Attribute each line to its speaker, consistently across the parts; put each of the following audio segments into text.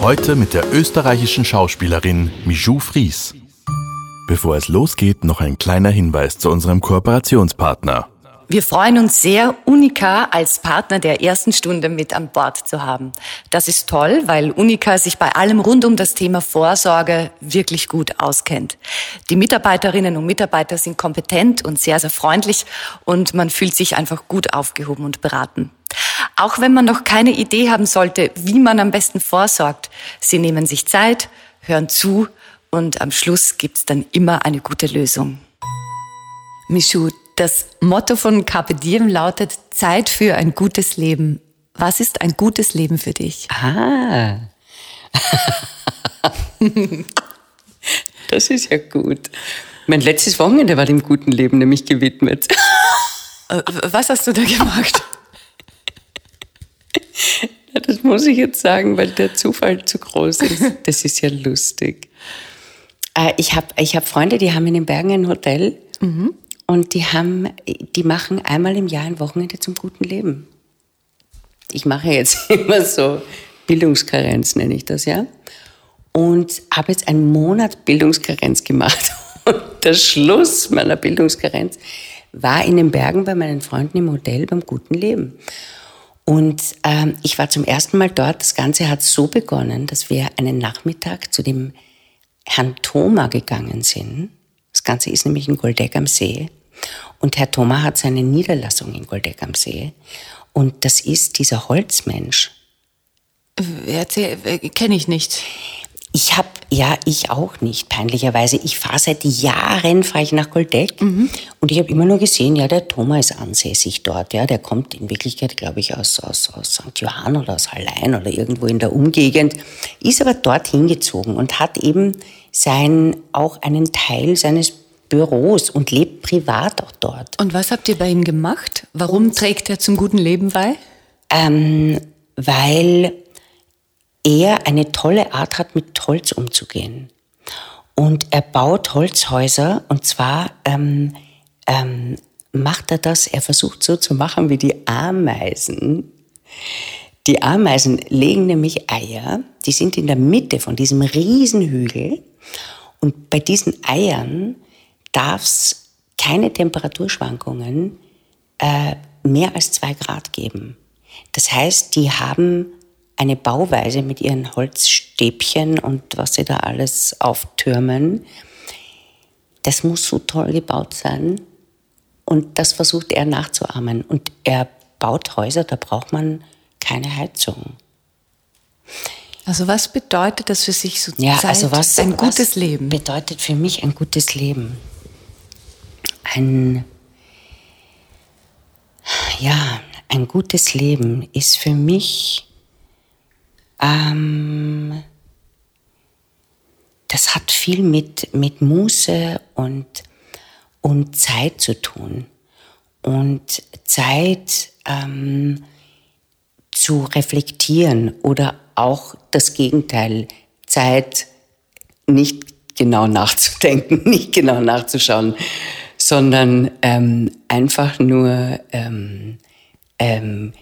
Speaker 1: Heute mit der österreichischen Schauspielerin Mijou Fries. Bevor es losgeht, noch ein kleiner Hinweis zu unserem Kooperationspartner.
Speaker 2: Wir freuen uns sehr, Unica als Partner der ersten Stunde mit an Bord zu haben. Das ist toll, weil Unica sich bei allem rund um das Thema Vorsorge wirklich gut auskennt. Die Mitarbeiterinnen und Mitarbeiter sind kompetent und sehr, sehr freundlich und man fühlt sich einfach gut aufgehoben und beraten. Auch wenn man noch keine Idee haben sollte, wie man am besten vorsorgt, sie nehmen sich Zeit, hören zu und am Schluss gibt's dann immer eine gute Lösung. Michu, das Motto von Carpe Diem lautet Zeit für ein gutes Leben. Was ist ein gutes Leben für dich?
Speaker 3: Ah. das ist ja gut. Mein letztes Wochenende war dem guten Leben nämlich gewidmet.
Speaker 2: Äh, was hast du da gemacht?
Speaker 3: Das muss ich jetzt sagen, weil der Zufall zu groß ist. Das ist ja lustig. Äh, ich habe ich hab Freunde, die haben in den Bergen ein Hotel. Mhm. Und die haben, die machen einmal im Jahr ein Wochenende zum guten Leben. Ich mache jetzt immer so Bildungskarenz, nenne ich das, ja. Und habe jetzt einen Monat Bildungskarenz gemacht. Und der Schluss meiner Bildungskarenz war in den Bergen bei meinen Freunden im Hotel beim guten Leben. Und ähm, ich war zum ersten Mal dort. Das Ganze hat so begonnen, dass wir einen Nachmittag zu dem Herrn Thoma gegangen sind. Das Ganze ist nämlich in Goldeck am See. Und Herr Thoma hat seine Niederlassung in Goldeck am See. Und das ist dieser Holzmensch.
Speaker 2: Erzähl, kenne ich nicht.
Speaker 3: Ich habe, ja, ich auch nicht, peinlicherweise. Ich fahre seit Jahren, fahre ich nach Goldeck mhm. und ich habe immer nur gesehen, ja, der Thomas ist ansässig dort, ja, der kommt in Wirklichkeit, glaube ich, aus, aus, aus St. Johann oder aus Hallein oder irgendwo in der Umgegend, ist aber dort hingezogen und hat eben sein, auch einen Teil seines Büros und lebt privat auch dort.
Speaker 2: Und was habt ihr bei ihm gemacht? Warum und, trägt er zum guten Leben bei?
Speaker 3: Ähm, weil er eine tolle Art hat, mit Holz umzugehen. Und er baut Holzhäuser und zwar ähm, ähm, macht er das, er versucht so zu machen wie die Ameisen. Die Ameisen legen nämlich Eier, die sind in der Mitte von diesem Riesenhügel und bei diesen Eiern darf es keine Temperaturschwankungen äh, mehr als zwei Grad geben. Das heißt, die haben eine Bauweise mit ihren Holzstäbchen und was sie da alles auftürmen. Das muss so toll gebaut sein. Und das versucht er nachzuahmen. Und er baut Häuser, da braucht man keine Heizung.
Speaker 2: Also was bedeutet das für sich so
Speaker 3: ja, Zeit, also was,
Speaker 2: ein gutes
Speaker 3: was
Speaker 2: Leben?
Speaker 3: Bedeutet für mich ein gutes Leben ein, ja, ein gutes Leben ist für mich, ähm, das hat viel mit, mit Muße und, und Zeit zu tun. Und Zeit ähm, zu reflektieren oder auch das Gegenteil, Zeit nicht genau nachzudenken, nicht genau nachzuschauen, sondern ähm, einfach nur ähm, ähm,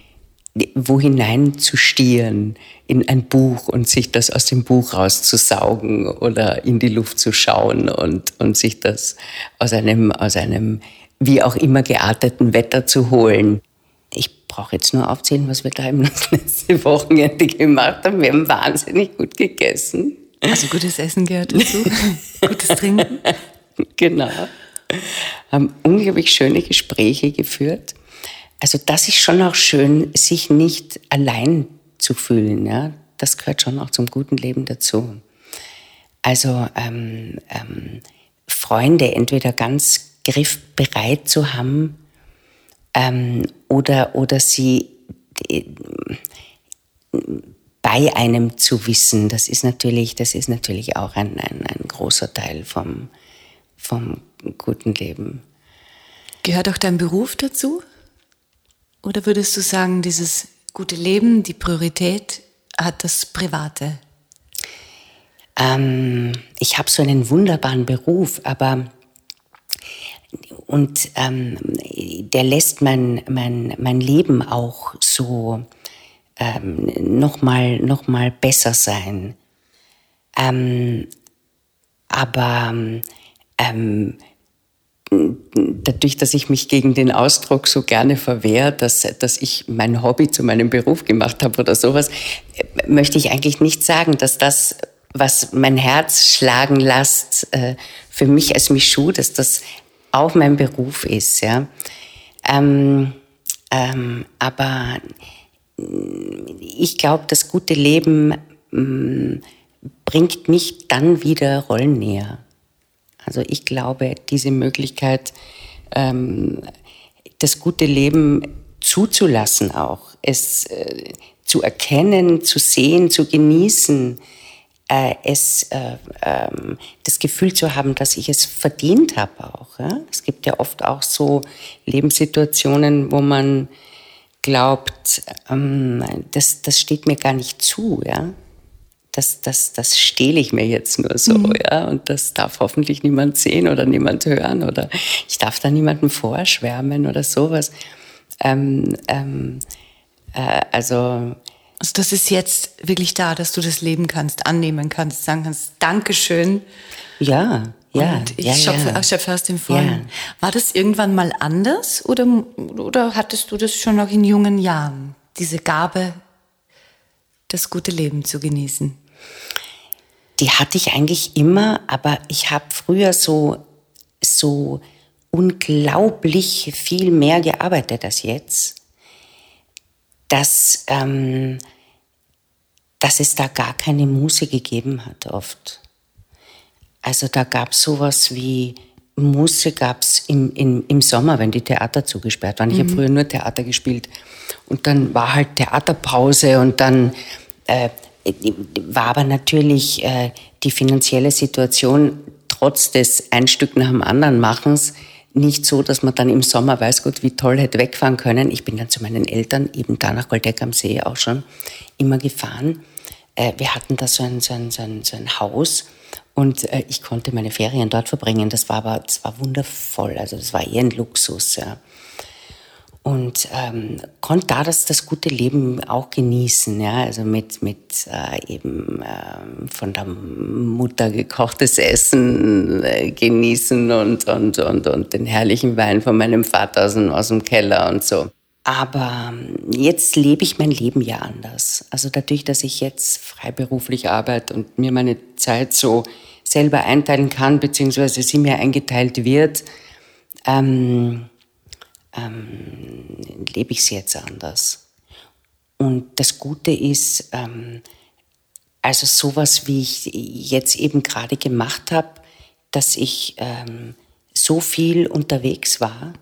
Speaker 3: wo hinein zu stieren in ein Buch und sich das aus dem Buch rauszusaugen oder in die Luft zu schauen und, und sich das aus einem, aus einem wie auch immer gearteten Wetter zu holen. Ich brauche jetzt nur aufzählen, was wir da im letzten Wochenende gemacht haben. Wir haben wahnsinnig gut gegessen.
Speaker 2: Also gutes Essen gehört dazu, gutes Trinken.
Speaker 3: Genau haben unglaublich schöne Gespräche geführt. Also das ist schon auch schön, sich nicht allein zu fühlen. Ja? Das gehört schon auch zum guten Leben dazu. Also ähm, ähm, Freunde entweder ganz griffbereit zu haben ähm, oder, oder sie bei einem zu wissen, das ist natürlich, das ist natürlich auch ein, ein, ein großer Teil vom, vom guten Leben.
Speaker 2: Gehört auch dein Beruf dazu? Oder würdest du sagen, dieses gute Leben, die Priorität hat das Private?
Speaker 3: Ähm, ich habe so einen wunderbaren Beruf, aber und ähm, der lässt mein, mein, mein Leben auch so ähm, nochmal noch mal besser sein. Ähm, aber ähm, dadurch, dass ich mich gegen den Ausdruck so gerne verwehre, dass, dass ich mein Hobby zu meinem Beruf gemacht habe oder sowas, möchte ich eigentlich nicht sagen, dass das, was mein Herz schlagen lässt, äh, für mich als Michu, dass das auch mein Beruf ist. Ja. Ähm, ähm, aber ich glaube, das gute Leben ähm, bringt mich dann wieder Rollen näher. Also ich glaube, diese Möglichkeit, ähm, das gute Leben zuzulassen auch, es äh, zu erkennen, zu sehen, zu genießen, äh, es, äh, ähm, das Gefühl zu haben, dass ich es verdient habe auch. Ja? Es gibt ja oft auch so Lebenssituationen, wo man glaubt, ähm, das, das steht mir gar nicht zu. Ja? Das, das, das stehle ich mir jetzt nur so, mhm. ja, und das darf hoffentlich niemand sehen oder niemand hören oder ich darf da niemandem vorschwärmen oder sowas. Ähm, ähm, äh, also,
Speaker 2: also das ist jetzt wirklich da, dass du das leben kannst, annehmen kannst, sagen kannst, Dankeschön.
Speaker 3: Ja, ja.
Speaker 2: Und ich
Speaker 3: ja,
Speaker 2: schöpfe,
Speaker 3: ja.
Speaker 2: schöpfe aus dem Vollen. Ja. War das irgendwann mal anders oder, oder hattest du das schon noch in jungen Jahren, diese Gabe, das gute Leben zu genießen?
Speaker 3: Die hatte ich eigentlich immer, aber ich habe früher so, so unglaublich viel mehr gearbeitet als jetzt, dass, ähm, dass es da gar keine Muse gegeben hat oft. Also da gab es sowas wie Musse gab es im, im, im Sommer, wenn die Theater zugesperrt waren. Ich mhm. habe früher nur Theater gespielt. Und dann war halt Theaterpause und dann äh, war aber natürlich äh, die finanzielle Situation trotz des ein Stück nach dem anderen Machens nicht so, dass man dann im Sommer weiß Gott, wie toll hätte wegfahren können. Ich bin dann zu meinen Eltern eben da nach Goldeck am See auch schon immer gefahren. Äh, wir hatten da so ein, so ein, so ein, so ein Haus und äh, ich konnte meine Ferien dort verbringen. Das war aber, das war wundervoll. Also das war eher ein Luxus. Ja und ähm, konnte da das, das gute Leben auch genießen, ja, also mit, mit äh, eben äh, von der Mutter gekochtes Essen äh, genießen und, und, und, und den herrlichen Wein von meinem Vater aus aus dem Keller und so. Aber ähm, jetzt lebe ich mein Leben ja anders. Also dadurch, dass ich jetzt freiberuflich arbeite und mir meine Zeit so selber einteilen kann, beziehungsweise sie mir eingeteilt wird, ähm, ähm, lebe ich es jetzt anders. Und das Gute ist, ähm, also sowas, wie ich jetzt eben gerade gemacht habe, dass ich ähm, so viel unterwegs war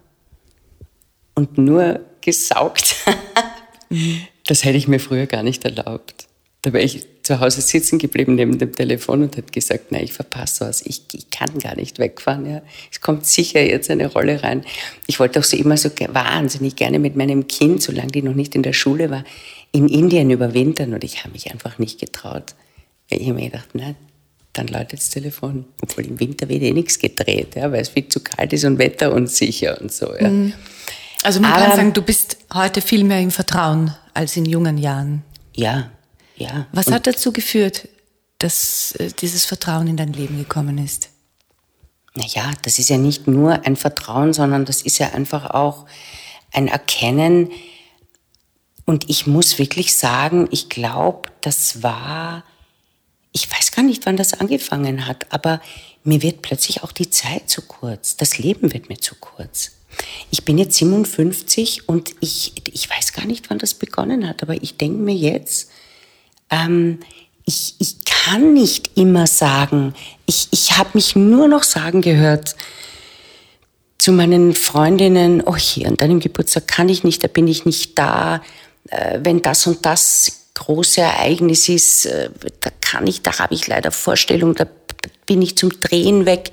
Speaker 3: und nur gesaugt, das hätte ich mir früher gar nicht erlaubt. Da wäre ich zu Hause sitzen geblieben neben dem Telefon und hat gesagt, nein, ich verpasse was, ich, ich kann gar nicht wegfahren. Ja. Es kommt sicher jetzt eine Rolle rein. Ich wollte auch so immer so wahnsinnig gerne mit meinem Kind, solange die noch nicht in der Schule war, in Indien überwintern und ich habe mich einfach nicht getraut. Ich habe mir gedacht, nein, dann läutet das Telefon. Obwohl im Winter wird eh nichts gedreht, ja, weil es viel zu kalt ist und wetterunsicher und so. Ja.
Speaker 2: Mhm. Also man Aber, kann sagen, du bist heute viel mehr im Vertrauen als in jungen Jahren.
Speaker 3: Ja, ja.
Speaker 2: Was hat dazu geführt, dass äh, dieses Vertrauen in dein Leben gekommen ist?
Speaker 3: Naja, das ist ja nicht nur ein Vertrauen, sondern das ist ja einfach auch ein Erkennen. Und ich muss wirklich sagen, ich glaube, das war, ich weiß gar nicht, wann das angefangen hat, aber mir wird plötzlich auch die Zeit zu kurz. Das Leben wird mir zu kurz. Ich bin jetzt 57 und ich, ich weiß gar nicht, wann das begonnen hat, aber ich denke mir jetzt, ähm, ich, ich kann nicht immer sagen, ich, ich habe mich nur noch sagen gehört zu meinen Freundinnen, oh hier, an deinem Geburtstag kann ich nicht, da bin ich nicht da, äh, wenn das und das große Ereignis ist, äh, da kann ich, da habe ich leider Vorstellungen, da bin ich zum Drehen weg.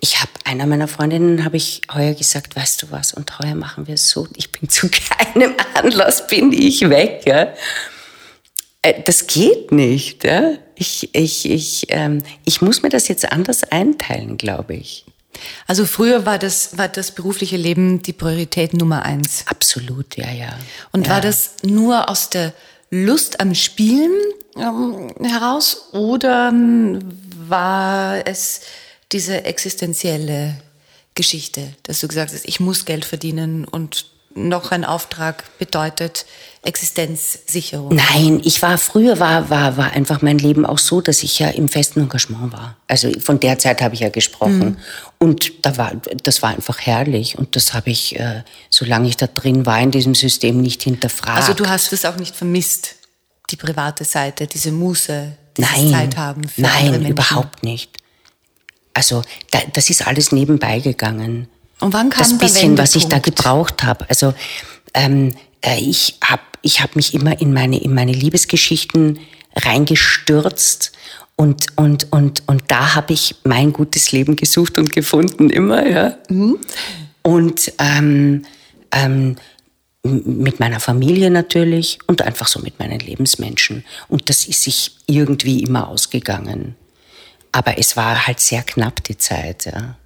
Speaker 3: Ich habe einer meiner Freundinnen habe ich heuer gesagt, weißt du was? Und heuer machen wir es so. Ich bin zu keinem Anlass bin ich weg. Ja? Äh, das geht nicht. Ja? Ich, ich, ich, ähm, ich muss mir das jetzt anders einteilen, glaube ich.
Speaker 2: Also früher war das, war das berufliche Leben die Priorität Nummer eins.
Speaker 3: Absolut, ja, ja.
Speaker 2: Und
Speaker 3: ja.
Speaker 2: war das nur aus der Lust am Spielen ähm, heraus oder ähm, war es diese existenzielle Geschichte, dass du gesagt hast, ich muss Geld verdienen und noch ein Auftrag bedeutet Existenzsicherung?
Speaker 3: Nein, ich war früher war war war einfach mein Leben auch so, dass ich ja im festen Engagement war. Also von der Zeit habe ich ja gesprochen mhm. und da war das war einfach herrlich und das habe ich, äh, solange ich da drin war in diesem System nicht hinterfragt.
Speaker 2: Also du hast es auch nicht vermisst, die private Seite, diese Muße,
Speaker 3: dieses nein, Zeit haben für nein, überhaupt nicht. Also da, das ist alles nebenbei gegangen.
Speaker 2: Und wann kam
Speaker 3: das bisschen, was ich da gebraucht habe. Also ähm, äh, ich habe ich hab mich immer in meine, in meine Liebesgeschichten reingestürzt und, und, und, und da habe ich mein gutes Leben gesucht und gefunden, immer, ja. Mhm. Und ähm, ähm, mit meiner Familie natürlich und einfach so mit meinen Lebensmenschen. Und das ist sich irgendwie immer ausgegangen. Aber es war halt sehr knapp die Zeit, ja.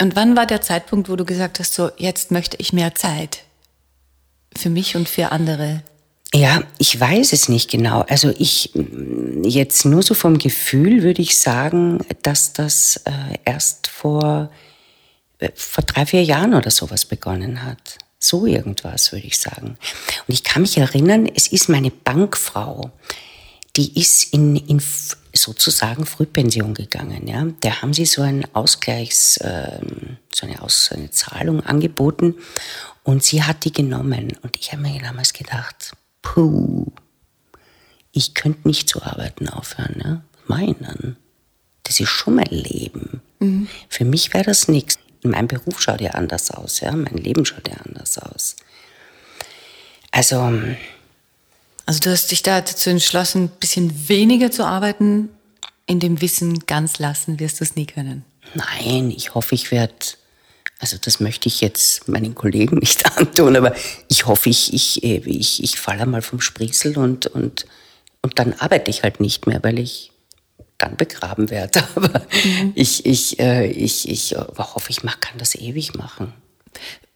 Speaker 2: Und wann war der Zeitpunkt, wo du gesagt hast, so jetzt möchte ich mehr Zeit für mich und für andere?
Speaker 3: Ja, ich weiß es nicht genau. Also ich jetzt nur so vom Gefühl würde ich sagen, dass das äh, erst vor äh, vor drei vier Jahren oder sowas begonnen hat. So irgendwas würde ich sagen. Und ich kann mich erinnern, es ist meine Bankfrau, die ist in, in sozusagen Frühpension gegangen. Ja. Da haben sie so einen Ausgleichs, äh, so eine, Aus, eine Zahlung angeboten und sie hat die genommen. Und ich habe mir damals gedacht, puh, ich könnte nicht zu arbeiten aufhören. Ja. Meinen, das ist schon mein Leben. Mhm. Für mich wäre das nichts. Mein Beruf schaut ja anders aus, ja. Mein Leben schaut ja anders aus. Also,
Speaker 2: also du hast dich da dazu entschlossen, ein bisschen weniger zu arbeiten, in dem Wissen ganz lassen wirst du es nie können.
Speaker 3: Nein, ich hoffe, ich werde, also das möchte ich jetzt meinen Kollegen nicht antun, aber ich hoffe, ich, ich, ich, ich falle mal vom Sprießel und, und, und dann arbeite ich halt nicht mehr, weil ich dann begraben werde. Aber mhm. ich, ich, äh, ich, ich hoffe, ich kann das ewig machen.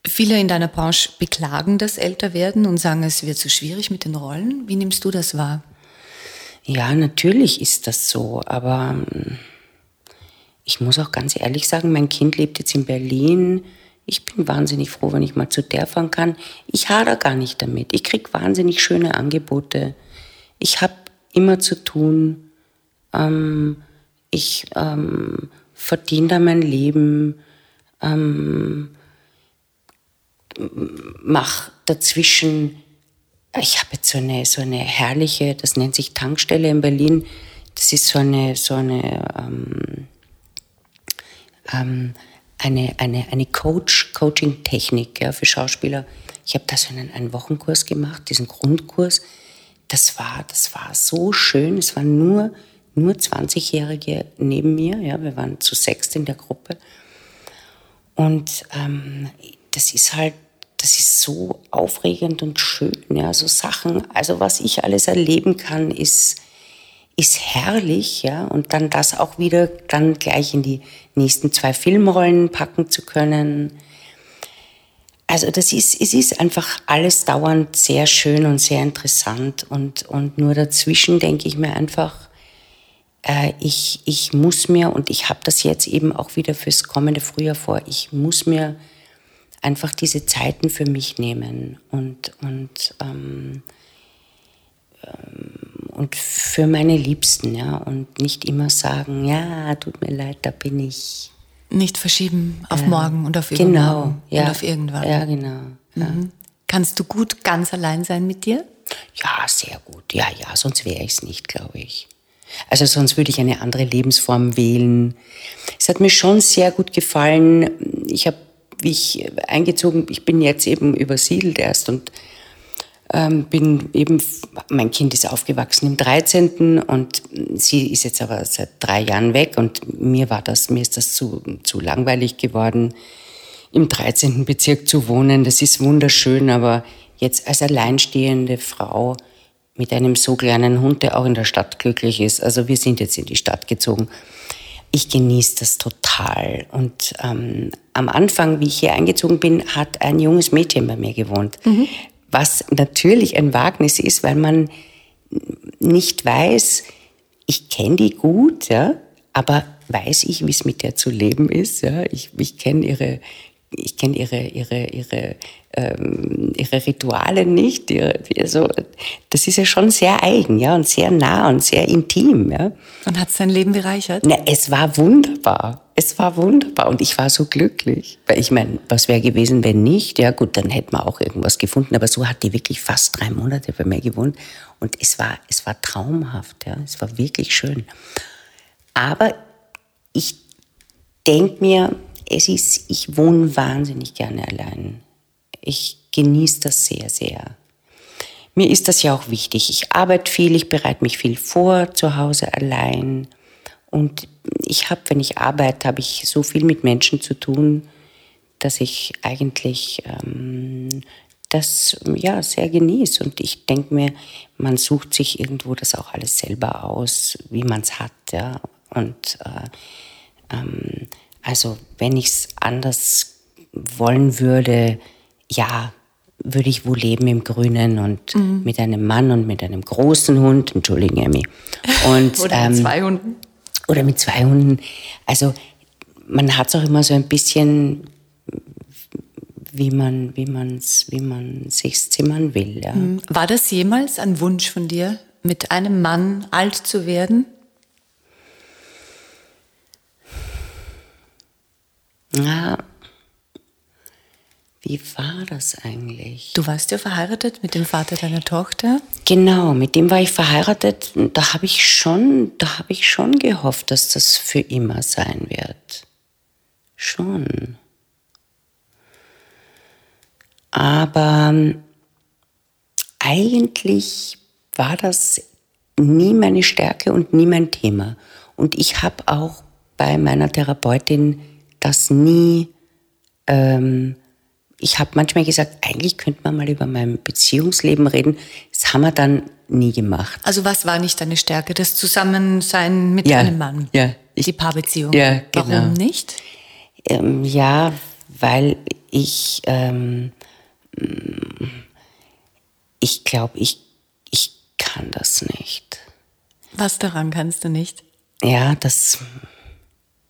Speaker 2: Viele in deiner Branche beklagen das Älterwerden und sagen, es wird zu so schwierig mit den Rollen. Wie nimmst du das wahr?
Speaker 3: Ja, natürlich ist das so, aber hm, ich muss auch ganz ehrlich sagen, mein Kind lebt jetzt in Berlin. Ich bin wahnsinnig froh, wenn ich mal zu der fahren kann. Ich hader gar nicht damit. Ich krieg wahnsinnig schöne Angebote. Ich habe immer zu tun. Ähm, ich ähm, verdiene da mein Leben. Ähm, mache dazwischen, ich habe jetzt so eine, so eine herrliche, das nennt sich Tankstelle in Berlin, das ist so eine, so eine, ähm, ähm, eine, eine, eine Coach, Coaching-Technik ja, für Schauspieler. Ich habe da so einen, einen Wochenkurs gemacht, diesen Grundkurs. Das war, das war so schön. Es waren nur, nur 20-Jährige neben mir. Ja, wir waren zu sechst in der Gruppe. Und ähm, das ist halt, das ist so aufregend und schön. Ja, so Sachen, also was ich alles erleben kann, ist, ist herrlich, ja, und dann das auch wieder dann gleich in die nächsten zwei Filmrollen packen zu können. Also das ist, es ist einfach alles dauernd sehr schön und sehr interessant und, und nur dazwischen denke ich mir einfach, äh, ich, ich muss mir, und ich habe das jetzt eben auch wieder fürs kommende Frühjahr vor, ich muss mir einfach diese Zeiten für mich nehmen und, und, ähm, ähm, und für meine Liebsten, ja, und nicht immer sagen, ja, tut mir leid, da bin ich.
Speaker 2: Nicht verschieben auf äh, morgen und auf irgendwann.
Speaker 3: Genau,
Speaker 2: ja. Und auf irgendwann.
Speaker 3: Ja, genau. Ja.
Speaker 2: Mhm. Kannst du gut ganz allein sein mit dir?
Speaker 3: Ja, sehr gut. Ja, ja, sonst wäre ich es nicht, glaube ich. Also sonst würde ich eine andere Lebensform wählen. Es hat mir schon sehr gut gefallen. Ich habe wie ich eingezogen, ich bin jetzt eben übersiedelt erst und ähm, bin eben, mein Kind ist aufgewachsen im 13. und sie ist jetzt aber seit drei Jahren weg und mir war das, mir ist das zu, zu langweilig geworden, im 13. Bezirk zu wohnen. Das ist wunderschön, aber jetzt als alleinstehende Frau mit einem so kleinen Hund, der auch in der Stadt glücklich ist. Also wir sind jetzt in die Stadt gezogen. Ich genieße das total. Und ähm, am Anfang, wie ich hier eingezogen bin, hat ein junges Mädchen bei mir gewohnt. Mhm. Was natürlich ein Wagnis ist, weil man nicht weiß, ich kenne die gut, ja, aber weiß ich, wie es mit der zu leben ist. Ja? Ich, ich kenne ihre ich kenne ihre, ihre, ihre, ähm, ihre Rituale nicht. Ihre, also, das ist ja schon sehr eigen ja, und sehr nah und sehr intim. Ja.
Speaker 2: Und hat sein Leben bereichert?
Speaker 3: Na, es war wunderbar. Es war wunderbar und ich war so glücklich. Weil ich meine, was wäre gewesen, wenn nicht? Ja gut, dann hätten wir auch irgendwas gefunden. Aber so hat die wirklich fast drei Monate bei mir gewohnt und es war, es war traumhaft. Ja. Es war wirklich schön. Aber ich denke mir, es ist, ich wohne wahnsinnig gerne allein. Ich genieße das sehr, sehr. Mir ist das ja auch wichtig. Ich arbeite viel, ich bereite mich viel vor, zu Hause allein. Und ich habe, wenn ich arbeite, habe ich so viel mit Menschen zu tun, dass ich eigentlich ähm, das ja sehr genieße. Und ich denke mir, man sucht sich irgendwo das auch alles selber aus, wie man es hat. Ja? Und äh, ähm, also wenn ich es anders wollen würde, ja, würde ich wohl leben im Grünen und mhm. mit einem Mann und mit einem großen Hund, entschuldigen Emmy. Und,
Speaker 2: oder mit ähm, zwei Hunden.
Speaker 3: Oder mit zwei Hunden. Also man hat es auch immer so ein bisschen, wie man wie man's, wie man sich's zimmern will. Ja. Mhm.
Speaker 2: War das jemals ein Wunsch von dir, mit einem Mann alt zu werden?
Speaker 3: Ja, wie war das eigentlich?
Speaker 2: Du warst ja verheiratet mit dem Vater deiner Tochter?
Speaker 3: Genau, mit dem war ich verheiratet. Da habe ich schon, da habe ich schon gehofft, dass das für immer sein wird. Schon. Aber ähm, eigentlich war das nie meine Stärke und nie mein Thema. Und ich habe auch bei meiner Therapeutin das nie, ähm, ich habe manchmal gesagt, eigentlich könnte man mal über mein Beziehungsleben reden. Das haben wir dann nie gemacht.
Speaker 2: Also was war nicht deine Stärke? Das Zusammensein mit
Speaker 3: ja,
Speaker 2: einem Mann?
Speaker 3: Ja.
Speaker 2: Ich, die Paarbeziehung?
Speaker 3: Ja, genau.
Speaker 2: Warum nicht?
Speaker 3: Ähm, ja, weil ich, ähm, ich glaube, ich, ich kann das nicht.
Speaker 2: Was daran kannst du nicht?
Speaker 3: Ja, das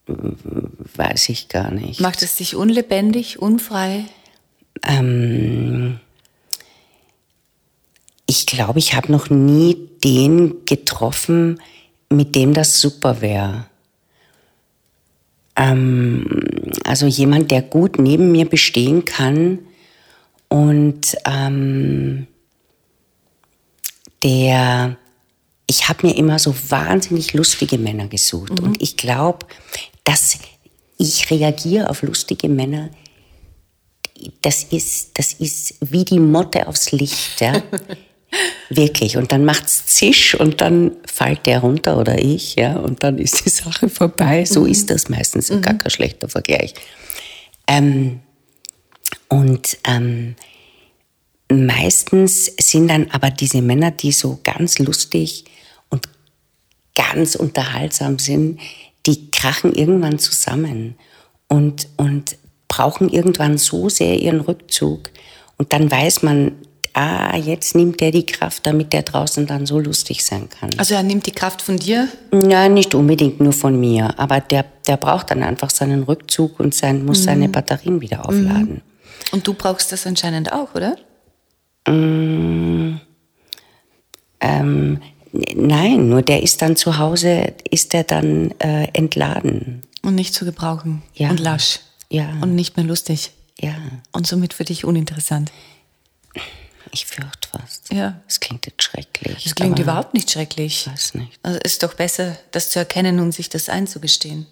Speaker 3: weiß ich gar nicht.
Speaker 2: Macht es dich unlebendig, unfrei?
Speaker 3: Ähm, ich glaube, ich habe noch nie den getroffen, mit dem das super wäre. Ähm, also jemand, der gut neben mir bestehen kann und ähm, der, ich habe mir immer so wahnsinnig lustige Männer gesucht mhm. und ich glaube, dass ich reagiere auf lustige Männer. Das ist, das ist wie die Motte aufs Licht, ja. Wirklich. Und dann macht's zisch und dann fällt der runter oder ich, ja. Und dann ist die Sache vorbei. So mhm. ist das meistens. Mhm. Gar kein schlechter Vergleich. Ähm, und ähm, meistens sind dann aber diese Männer, die so ganz lustig und ganz unterhaltsam sind, die krachen irgendwann zusammen und, und brauchen irgendwann so sehr ihren Rückzug. Und dann weiß man, ah, jetzt nimmt der die Kraft, damit der draußen dann so lustig sein kann.
Speaker 2: Also er nimmt die Kraft von dir?
Speaker 3: Ja, nicht unbedingt nur von mir, aber der, der braucht dann einfach seinen Rückzug und sein, muss mhm. seine Batterien wieder aufladen. Mhm.
Speaker 2: Und du brauchst das anscheinend auch, oder?
Speaker 3: Mm, ähm, Nein, nur der ist dann zu Hause, ist der dann äh, entladen.
Speaker 2: Und nicht zu gebrauchen.
Speaker 3: Ja.
Speaker 2: Und lasch.
Speaker 3: Ja.
Speaker 2: Und nicht mehr lustig.
Speaker 3: Ja.
Speaker 2: Und somit für dich uninteressant.
Speaker 3: Ich fürchte fast.
Speaker 2: Ja.
Speaker 3: Es klingt jetzt schrecklich.
Speaker 2: Es klingt überhaupt nicht schrecklich.
Speaker 3: Ich weiß nicht.
Speaker 2: Also es ist doch besser, das zu erkennen und sich das einzugestehen.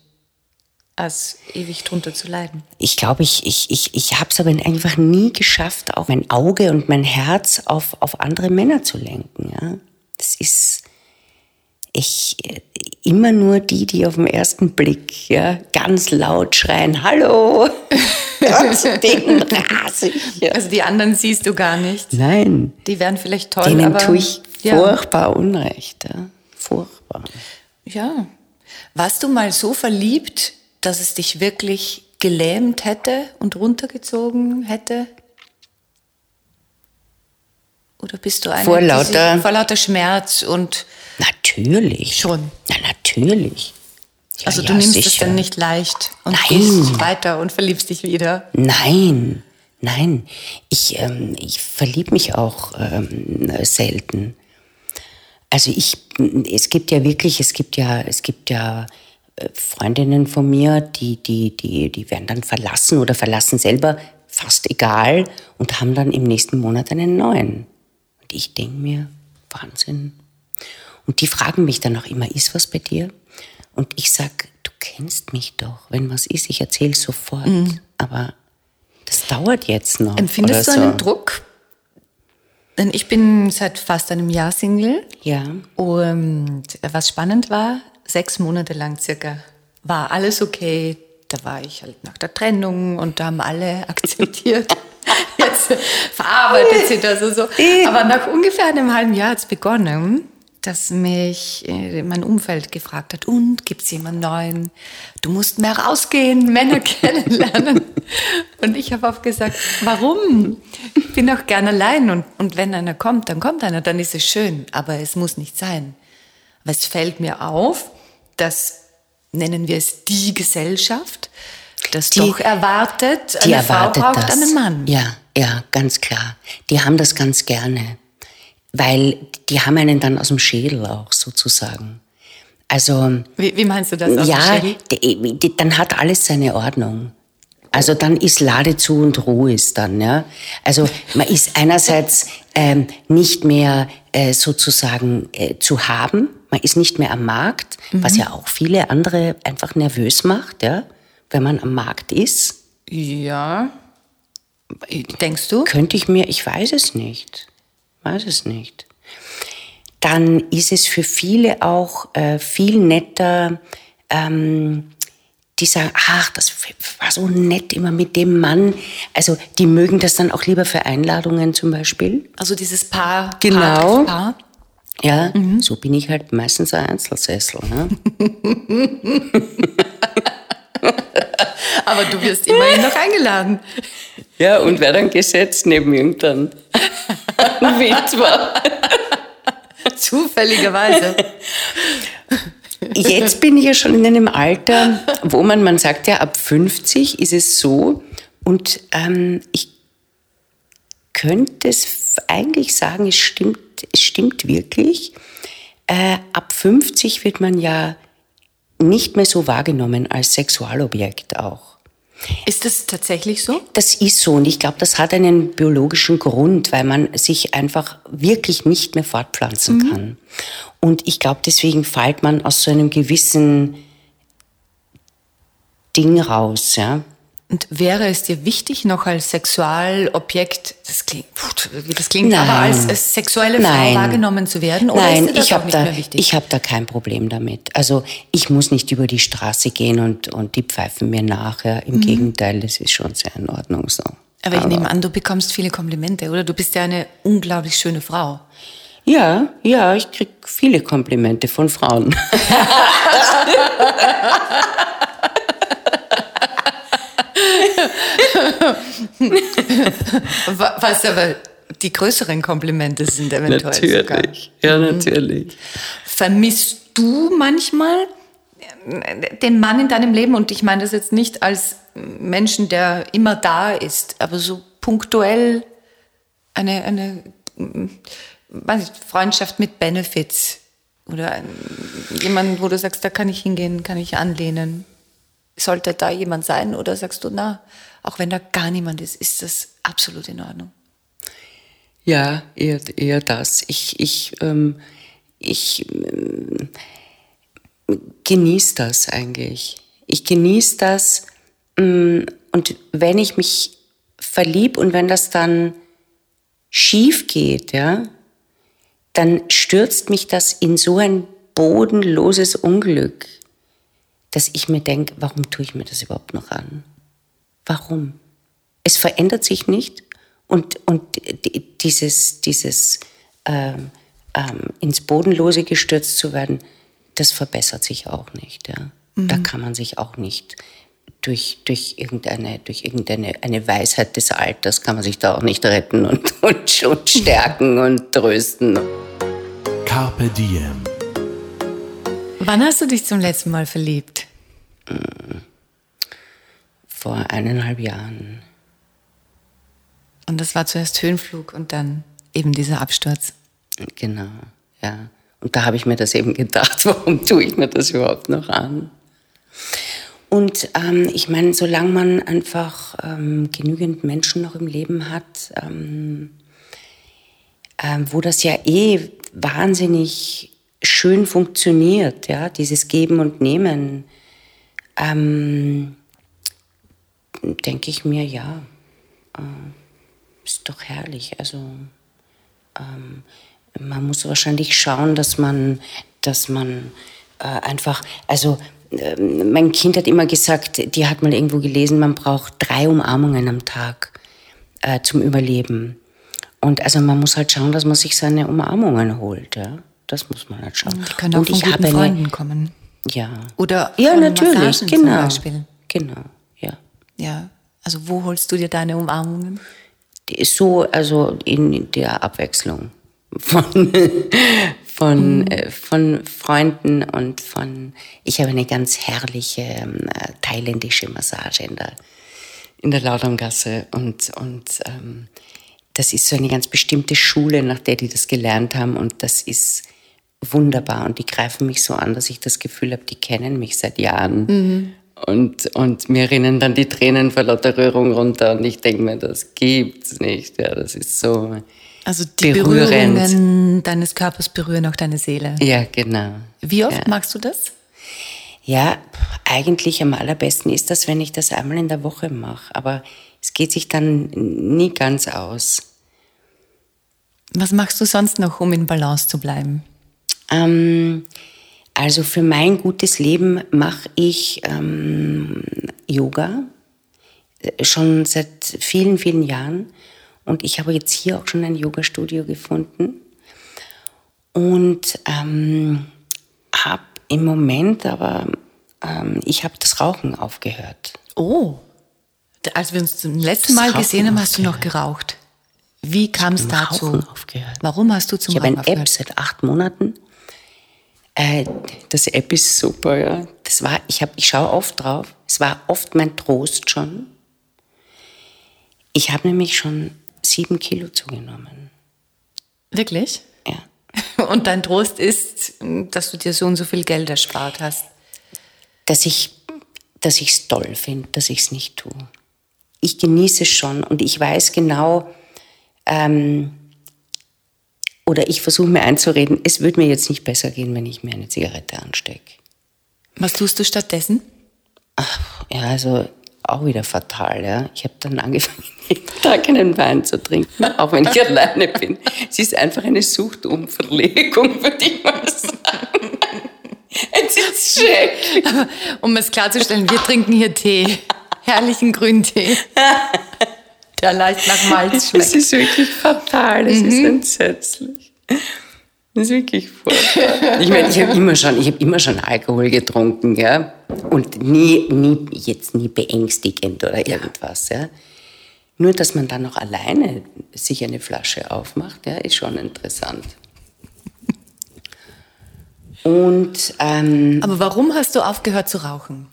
Speaker 2: als ewig drunter zu leiden.
Speaker 3: Ich glaube, ich, ich, ich, ich habe es aber einfach nie geschafft, auch mein Auge und mein Herz auf, auf andere Männer zu lenken. Ja? Das ist ich immer nur die, die auf den ersten Blick ja, ganz laut schreien, Hallo!
Speaker 2: denen rase ich. Ja. Also die anderen siehst du gar nicht.
Speaker 3: Nein.
Speaker 2: Die wären vielleicht toll,
Speaker 3: Denen aber tue ich ja. furchtbar Unrecht. Ja? Furchtbar.
Speaker 2: Ja. Warst du mal so verliebt, dass es dich wirklich gelähmt hätte und runtergezogen hätte? Oder bist du eine,
Speaker 3: vor lauter,
Speaker 2: vor lauter Schmerz und
Speaker 3: natürlich
Speaker 2: schon?
Speaker 3: Na natürlich.
Speaker 2: Ja, also du ja, nimmst sicher. es dann nicht leicht und Nein. gehst weiter und verliebst dich wieder?
Speaker 3: Nein, nein. Ich, ähm, ich verliebe mich auch ähm, selten. Also ich, es gibt ja wirklich, es gibt ja, es gibt ja äh, Freundinnen von mir, die, die, die, die werden dann verlassen oder verlassen selber, fast egal, und haben dann im nächsten Monat einen neuen. Und ich denke mir, Wahnsinn. Und die fragen mich dann auch immer, ist was bei dir? Und ich sag, du kennst mich doch. Wenn was ist, ich erzähle sofort. Mhm. Aber das dauert jetzt noch.
Speaker 2: Empfindest du einen Druck? Denn ich bin seit fast einem Jahr Single.
Speaker 3: Ja.
Speaker 2: Und was spannend war, sechs Monate lang circa war alles okay. Da war ich halt nach der Trennung und da haben alle akzeptiert. Jetzt verarbeitet sie das und so. Aber nach ungefähr einem halben Jahr hat es begonnen dass mich äh, mein Umfeld gefragt hat, und gibt es jemanden neuen? Du musst mehr rausgehen, Männer kennenlernen. und ich habe oft gesagt, warum? Ich bin auch gern allein und, und wenn einer kommt, dann kommt einer, dann ist es schön, aber es muss nicht sein. Aber es fällt mir auf, dass, nennen wir es die Gesellschaft, das die, doch erwartet, eine erwartet Frau braucht das. einen Mann.
Speaker 3: Ja, ja, ganz klar. Die haben das ganz gerne weil die haben einen dann aus dem Schädel auch sozusagen. Also
Speaker 2: wie, wie meinst du das?
Speaker 3: Ja, dann hat alles seine Ordnung. Also dann ist Lade zu und Ruhe ist dann, ja. Also man ist einerseits ähm, nicht mehr äh, sozusagen äh, zu haben, man ist nicht mehr am Markt, mhm. was ja auch viele andere einfach nervös macht, ja, wenn man am Markt ist.
Speaker 2: Ja. Denkst du?
Speaker 3: Könnte ich mir, ich weiß es nicht weiß es nicht. Dann ist es für viele auch äh, viel netter, ähm, die sagen, ach, das war so nett immer mit dem Mann. Also die mögen das dann auch lieber für Einladungen zum Beispiel.
Speaker 2: Also dieses Paar.
Speaker 3: Genau.
Speaker 2: Paar.
Speaker 3: Ja, mhm. so bin ich halt meistens ein Einzelsessel. Ne?
Speaker 2: Aber du wirst immerhin noch eingeladen.
Speaker 3: Ja, und wer dann gesetzt neben irgendeinem Witwer.
Speaker 2: Zufälligerweise.
Speaker 3: Jetzt bin ich ja schon in einem Alter, wo man, man sagt ja, ab 50 ist es so. Und ähm, ich könnte es eigentlich sagen, es stimmt, es stimmt wirklich. Äh, ab 50 wird man ja nicht mehr so wahrgenommen als Sexualobjekt auch.
Speaker 2: Ist das tatsächlich so?
Speaker 3: Das ist so und ich glaube, das hat einen biologischen Grund, weil man sich einfach wirklich nicht mehr fortpflanzen mhm. kann. Und ich glaube, deswegen fällt man aus so einem gewissen Ding raus, ja.
Speaker 2: Und wäre es dir wichtig, noch als Sexualobjekt, das klingt, wie das klingt, Nein. aber als, als sexuelle Nein. Frau wahrgenommen zu werden?
Speaker 3: Oder Nein, ist ich habe da, ich habe da kein Problem damit. Also ich muss nicht über die Straße gehen und, und die pfeifen mir nach. Ja. Im mhm. Gegenteil, das ist schon sehr in Ordnung so.
Speaker 2: Aber ich aber, nehme an, du bekommst viele Komplimente, oder? Du bist ja eine unglaublich schöne Frau.
Speaker 3: Ja, ja, ich krieg viele Komplimente von Frauen.
Speaker 2: Was aber die größeren Komplimente sind eventuell
Speaker 3: natürlich.
Speaker 2: sogar.
Speaker 3: Ja, mhm. natürlich.
Speaker 2: Vermisst du manchmal den Mann in deinem Leben? Und ich meine das jetzt nicht als Menschen, der immer da ist, aber so punktuell eine, eine weiß ich, Freundschaft mit Benefits oder jemand, wo du sagst, da kann ich hingehen, kann ich anlehnen. Sollte da jemand sein oder sagst du, na, auch wenn da gar niemand ist, ist das absolut in Ordnung?
Speaker 3: Ja, eher, eher das. Ich, ich, ähm, ich ähm, genieße das eigentlich. Ich genieße das. mm, Und wenn ich mich verlieb und wenn das dann schief geht, ja, dann stürzt mich das in so ein bodenloses Unglück, dass ich mir denke, warum tue ich mir das überhaupt noch an? Warum? Es verändert sich nicht und, und di- dieses, dieses ähm, ähm, ins Bodenlose gestürzt zu werden, das verbessert sich auch nicht. Ja? Da kann man sich auch nicht durch, durch irgendeine, durch irgendeine eine Weisheit des Alters kann man sich da auch nicht retten und, und, und stärken und trösten.
Speaker 1: Carpe Diem.
Speaker 2: Wann hast du dich zum letzten Mal verliebt?
Speaker 3: Vor eineinhalb Jahren.
Speaker 2: Und das war zuerst Höhenflug und dann eben dieser Absturz.
Speaker 3: Genau, ja. Und da habe ich mir das eben gedacht, warum tue ich mir das überhaupt noch an? Und ähm, ich meine, solange man einfach ähm, genügend Menschen noch im Leben hat, ähm, ähm, wo das ja eh wahnsinnig schön funktioniert, ja, dieses Geben und Nehmen, ähm, denke ich mir, ja, äh, ist doch herrlich. Also ähm, man muss wahrscheinlich schauen, dass man, dass man äh, einfach, also ähm, mein Kind hat immer gesagt, die hat mal irgendwo gelesen, man braucht drei Umarmungen am Tag äh, zum Überleben. Und also man muss halt schauen, dass man sich seine Umarmungen holt. Ja? Das muss man halt schauen.
Speaker 2: Die können auch
Speaker 3: Und
Speaker 2: von
Speaker 3: ich
Speaker 2: guten
Speaker 3: habe eine-
Speaker 2: Freunden kommen.
Speaker 3: Ja.
Speaker 2: Oder
Speaker 3: ja, natürlich,
Speaker 2: Massagen zum
Speaker 3: genau.
Speaker 2: Beispiel.
Speaker 3: Genau, ja.
Speaker 2: Ja. Also wo holst du dir deine Umarmungen?
Speaker 3: So, also in der Abwechslung von, von, äh, von Freunden und von, ich habe eine ganz herrliche äh, thailändische Massage in der, in der Laudamgasse und, und ähm, das ist so eine ganz bestimmte Schule, nach der die das gelernt haben und das ist wunderbar und die greifen mich so an, dass ich das Gefühl habe, die kennen mich seit Jahren. Und, und mir rinnen dann die Tränen vor lauter Rührung runter und ich denke mir, das gibt's nicht. Ja, das ist so.
Speaker 2: Also die
Speaker 3: Berührend.
Speaker 2: Berührungen deines Körpers berühren auch deine Seele.
Speaker 3: Ja, genau.
Speaker 2: Wie oft
Speaker 3: Ja.
Speaker 2: magst du das?
Speaker 3: Ja, eigentlich am allerbesten ist das, wenn ich das einmal in der Woche mache. Aber es geht sich dann nie ganz aus.
Speaker 2: Was machst du sonst noch, um in Balance zu bleiben?
Speaker 3: Ähm, also für mein gutes Leben mache ich ähm, Yoga äh, schon seit vielen, vielen Jahren. Und ich habe jetzt hier auch schon ein Yoga-Studio gefunden. Und ähm, habe im Moment aber, ähm, ich habe das Rauchen aufgehört.
Speaker 2: Oh. Als wir uns zum letzten Mal
Speaker 3: Rauchen
Speaker 2: gesehen haben, hast du noch
Speaker 3: aufgehört.
Speaker 2: geraucht. Wie kam es dazu?
Speaker 3: Aufgehört.
Speaker 2: Warum hast du zum
Speaker 3: Ich habe
Speaker 2: Rauchen
Speaker 3: ein App
Speaker 2: aufgehört?
Speaker 3: seit acht Monaten. Äh, das App ist super, ja. Das war, ich, hab, ich schaue oft drauf. Es war oft mein Trost schon. Ich habe nämlich schon sieben Kilo zugenommen.
Speaker 2: Wirklich?
Speaker 3: Ja.
Speaker 2: Und dein Trost ist, dass du dir so und so viel Geld erspart hast.
Speaker 3: Dass ich dass ich es toll finde, dass ich es nicht tue. Ich genieße es schon und ich weiß genau, ähm, oder ich versuche mir einzureden, es würde mir jetzt nicht besser gehen, wenn ich mir eine Zigarette anstecke.
Speaker 2: Was tust du stattdessen?
Speaker 3: Ja, also auch wieder fatal. Ja. Ich habe dann angefangen, jeden Tag einen Wein zu trinken, auch wenn ich alleine bin. Es ist einfach eine Suchtumverlegung, würde ich mal sagen. Es ist schrecklich.
Speaker 2: Um es klarzustellen, wir trinken hier Tee. Herrlichen Grüntee. Der leicht nach Malz
Speaker 3: Es
Speaker 2: schmeckt.
Speaker 3: ist wirklich fatal, es ist entsetzlich. Das ist wirklich furchtbar. Ich meine, ich habe immer schon, ich habe immer schon Alkohol getrunken, ja, und nie, nie, jetzt nie beängstigend oder irgendwas, ja. Nur, dass man dann noch alleine sich eine Flasche aufmacht, ja, ist schon interessant. Und ähm,
Speaker 2: Aber warum hast du aufgehört zu rauchen?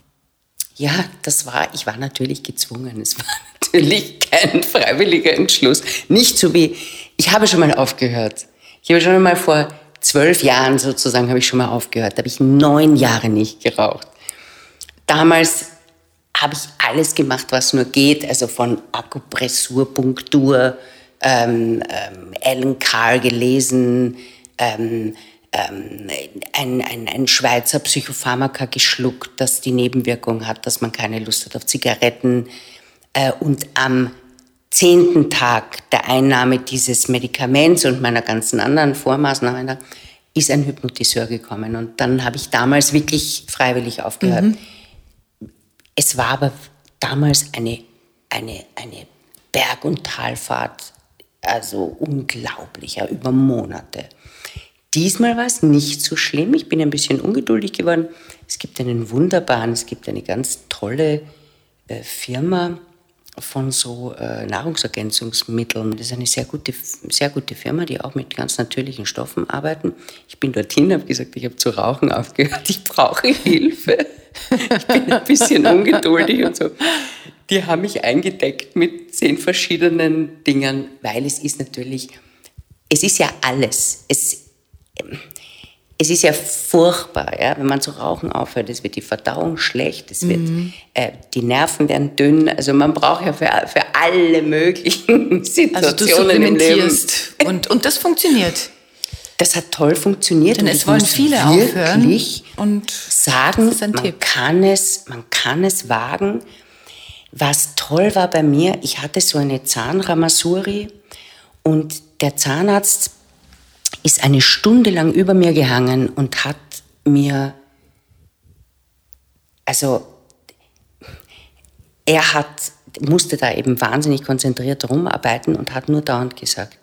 Speaker 3: Ja, das war, ich war natürlich gezwungen. Es war natürlich kein freiwilliger Entschluss. Nicht so wie, ich habe schon mal aufgehört. Ich habe schon mal vor zwölf Jahren sozusagen, habe ich schon mal aufgehört. Da habe ich neun Jahre nicht geraucht. Damals habe ich alles gemacht, was nur geht, also von Akupressur, Punktur, ähm, ähm, Alan Carr gelesen, ähm, ähm, ein, ein, ein Schweizer Psychopharmaka geschluckt, das die Nebenwirkung hat, dass man keine Lust hat auf Zigaretten. Äh, und am zehnten Tag der Einnahme dieses Medikaments und meiner ganzen anderen Vormaßnahmen ist ein Hypnotiseur gekommen. Und dann habe ich damals wirklich freiwillig aufgehört. Mhm. Es war aber damals eine, eine, eine Berg- und Talfahrt, also unglaublicher, über Monate. Diesmal war es nicht so schlimm. Ich bin ein bisschen ungeduldig geworden. Es gibt einen wunderbaren, es gibt eine ganz tolle äh, Firma von so äh, Nahrungsergänzungsmitteln. Das ist eine sehr gute, sehr gute Firma, die auch mit ganz natürlichen Stoffen arbeiten. Ich bin dorthin, habe gesagt, ich habe zu rauchen aufgehört, ich brauche Hilfe. Ich bin ein bisschen ungeduldig und so. Die haben mich eingedeckt mit zehn verschiedenen Dingen, weil es ist natürlich, es ist ja alles. Es, es ist ja furchtbar, ja, wenn man zu rauchen aufhört. Es wird die Verdauung schlecht, es wird, mhm. äh, die Nerven werden dünn. Also man braucht ja für, für alle möglichen Situationen also du im Leben.
Speaker 2: Und, und das funktioniert.
Speaker 3: Das hat toll funktioniert.
Speaker 2: Denn es wollen viele aufhören.
Speaker 3: Und sagen, man kann es, man kann es wagen. Was toll war bei mir, ich hatte so eine Zahnramasuri und der Zahnarzt ist eine Stunde lang über mir gehangen und hat mir, also er hat, musste da eben wahnsinnig konzentriert rumarbeiten und hat nur dauernd gesagt,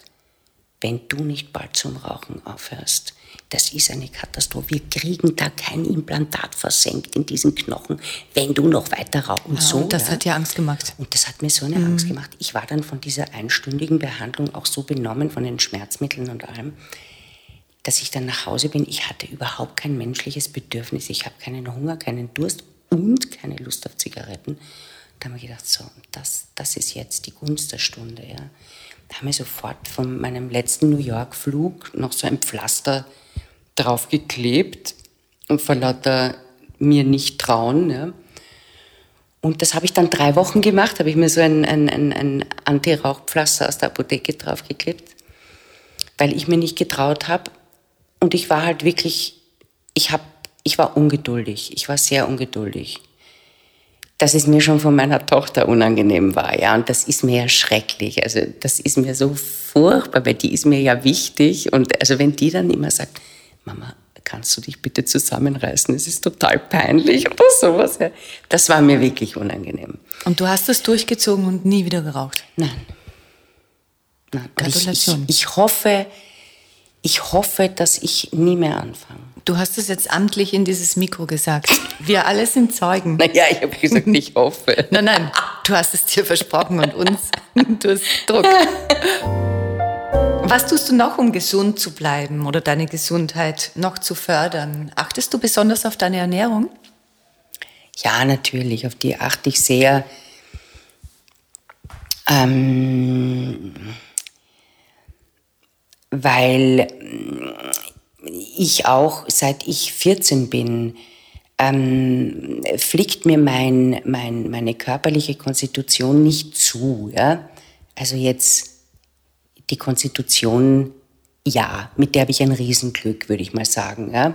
Speaker 3: wenn du nicht bald zum Rauchen aufhörst, das ist eine Katastrophe. Wir kriegen da kein Implantat versenkt in diesen Knochen, wenn du noch weiter rauchst. Und
Speaker 2: ja, so. Und das ja. hat dir Angst gemacht.
Speaker 3: Und das hat mir so eine mhm. Angst gemacht. Ich war dann von dieser einstündigen Behandlung auch so benommen, von den Schmerzmitteln und allem, dass ich dann nach Hause bin. Ich hatte überhaupt kein menschliches Bedürfnis. Ich habe keinen Hunger, keinen Durst und keine Lust auf Zigaretten. Da haben wir gedacht, so, das, das ist jetzt die Gunst der Stunde. Ja. Da haben wir sofort von meinem letzten New York-Flug noch so ein Pflaster drauf geklebt und vor lauter mir nicht trauen. Ja. Und das habe ich dann drei Wochen gemacht, habe ich mir so ein, ein, ein, ein Anti-Rauchpflaster aus der Apotheke draufgeklebt, weil ich mir nicht getraut habe, und ich war halt wirklich, ich, hab, ich war ungeduldig. Ich war sehr ungeduldig. Dass es mir schon von meiner Tochter unangenehm war, ja. Und das ist mir ja schrecklich. Also, das ist mir so furchtbar, weil die ist mir ja wichtig. Und also, wenn die dann immer sagt, Mama, kannst du dich bitte zusammenreißen? Es ist total peinlich oder sowas. Das war mir wirklich unangenehm.
Speaker 2: Und du hast das durchgezogen und nie wieder geraucht?
Speaker 3: Nein. Nein. Gratulation. Ich, ich, ich hoffe, ich hoffe, dass ich nie mehr anfange.
Speaker 2: Du hast es jetzt amtlich in dieses Mikro gesagt. Wir alle sind Zeugen.
Speaker 3: Naja, ich habe gesagt, ich hoffe.
Speaker 2: nein, nein, du hast es dir versprochen und uns. Du hast Druck. Was tust du noch, um gesund zu bleiben oder deine Gesundheit noch zu fördern? Achtest du besonders auf deine Ernährung?
Speaker 3: Ja, natürlich. Auf die achte ich sehr. Ähm, weil mm, ich auch, seit ich 14 bin, ähm, fliegt mir mein, mein, meine körperliche Konstitution nicht zu. Ja? Also jetzt die Konstitution, ja, mit der habe ich ein Riesenglück, würde ich mal sagen. Ja?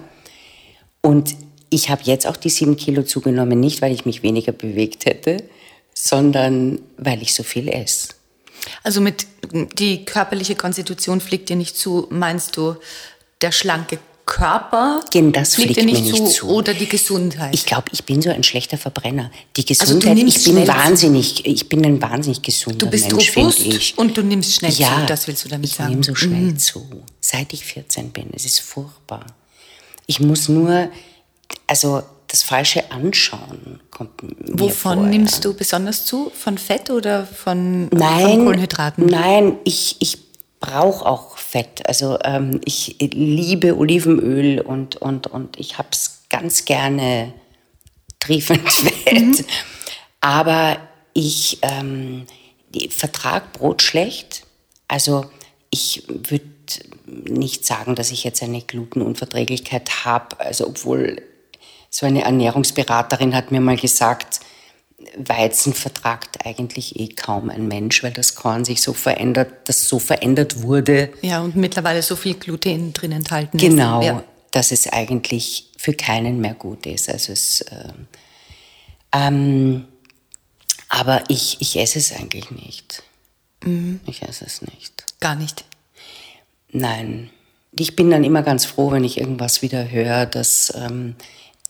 Speaker 3: Und ich habe jetzt auch die sieben Kilo zugenommen, nicht weil ich mich weniger bewegt hätte, sondern weil ich so viel esse.
Speaker 2: Also mit die körperliche Konstitution fliegt dir nicht zu, meinst du der schlanke Körper
Speaker 3: Gen, das fliegt, dir nicht, zu, zu,
Speaker 2: oder die Gesundheit?
Speaker 3: Ich glaube, ich bin so ein schlechter Verbrenner. Die also Gesundheit, also ich bin wahnsinnig, ich bin ein wahnsinnig gesunder
Speaker 2: Du bist
Speaker 3: Mensch,
Speaker 2: robust ich. und du nimmst schnell
Speaker 3: ja,
Speaker 2: zu, das willst du damit
Speaker 3: ich
Speaker 2: sagen?
Speaker 3: Ich nehme so schnell mhm. zu, seit ich 14 bin. Es ist furchtbar. Ich muss nur, also das falsche Anschauen kommt mir
Speaker 2: Wovon
Speaker 3: vor,
Speaker 2: nimmst du besonders zu? Von Fett oder von,
Speaker 3: nein,
Speaker 2: von Kohlenhydraten?
Speaker 3: Nein, ich, ich brauche auch Fett. Also ähm, ich liebe Olivenöl und, und, und ich habe es ganz gerne triefend Fett. Mhm. Aber ich ähm, vertrage Brot schlecht. Also ich würde nicht sagen, dass ich jetzt eine Glutenunverträglichkeit habe. Also obwohl so eine Ernährungsberaterin hat mir mal gesagt, Weizen vertragt eigentlich eh kaum ein Mensch, weil das Korn sich so verändert, das so verändert wurde.
Speaker 2: Ja, und mittlerweile so viel Gluten drin enthalten
Speaker 3: genau,
Speaker 2: ist.
Speaker 3: Genau, ja. dass es eigentlich für keinen mehr gut ist. Also es, äh, ähm, aber ich, ich esse es eigentlich nicht. Mhm. Ich esse es nicht.
Speaker 2: Gar nicht.
Speaker 3: Nein. Ich bin dann immer ganz froh, wenn ich irgendwas wieder höre, dass, ähm,